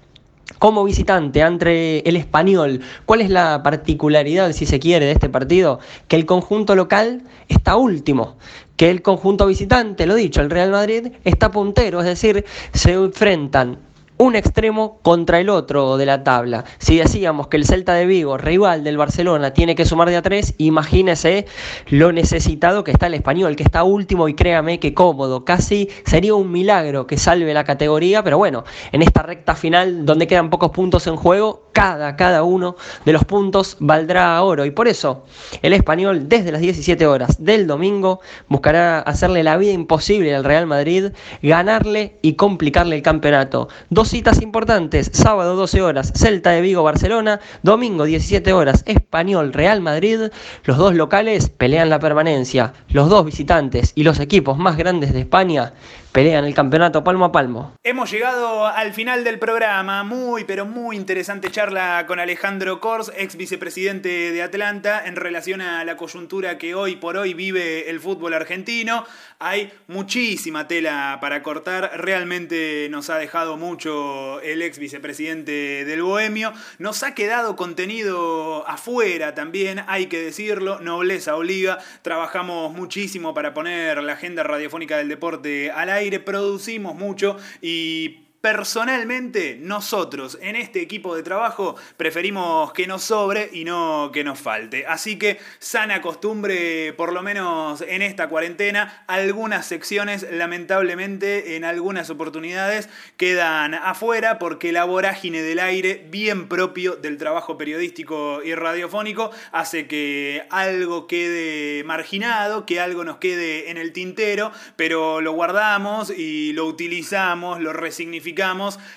como visitante entre el español. ¿Cuál es la particularidad, si se quiere, de este partido? Que el conjunto local está último, que el conjunto visitante, lo dicho, el Real Madrid está puntero, es decir, se enfrentan un extremo contra el otro de la tabla. Si decíamos que el Celta de Vigo, rival del Barcelona, tiene que sumar de a tres, imagínese lo necesitado que está el español, que está último y créame que cómodo. Casi sería un milagro que salve la categoría, pero bueno, en esta recta final donde quedan pocos puntos en juego, cada, cada uno de los puntos valdrá oro. Y por eso el español desde las 17 horas del domingo buscará hacerle la vida imposible al Real Madrid, ganarle y complicarle el campeonato citas importantes, sábado 12 horas, Celta de Vigo, Barcelona, domingo 17 horas, Español, Real Madrid. Los dos locales pelean la permanencia, los dos visitantes y los equipos más grandes de España pelean el campeonato palmo a palmo. Hemos llegado al final del programa, muy pero muy interesante charla con Alejandro Kors, ex vicepresidente de Atlanta, en relación a la coyuntura que hoy por hoy vive el fútbol argentino. Hay muchísima tela para cortar, realmente nos ha dejado mucho el ex vicepresidente del Bohemio, nos ha quedado contenido afuera también, hay que decirlo, nobleza obliga, trabajamos muchísimo para poner la agenda radiofónica del deporte al aire producimos mucho y Personalmente, nosotros en este equipo de trabajo preferimos que nos sobre y no que nos falte. Así que sana costumbre, por lo menos en esta cuarentena, algunas secciones lamentablemente en algunas oportunidades quedan afuera porque la vorágine del aire, bien propio del trabajo periodístico y radiofónico, hace que algo quede marginado, que algo nos quede en el tintero, pero lo guardamos y lo utilizamos, lo resignificamos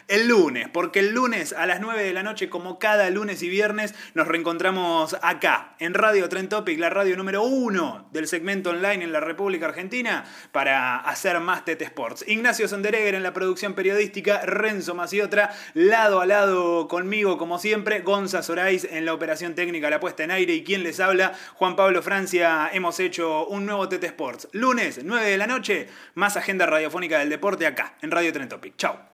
el lunes, porque el lunes a las 9 de la noche, como cada lunes y viernes, nos reencontramos acá, en Radio Trend Topic, la radio número uno del segmento online en la República Argentina, para hacer más TT Sports. Ignacio Sonderegger en la producción periodística, Renzo Maciotra, lado a lado conmigo, como siempre, Gonza Sorais en la operación técnica, la puesta en aire y quien les habla, Juan Pablo Francia, hemos hecho un nuevo TT Sports. Lunes, 9 de la noche, más agenda radiofónica del deporte acá, en Radio Trend Topic. Chao.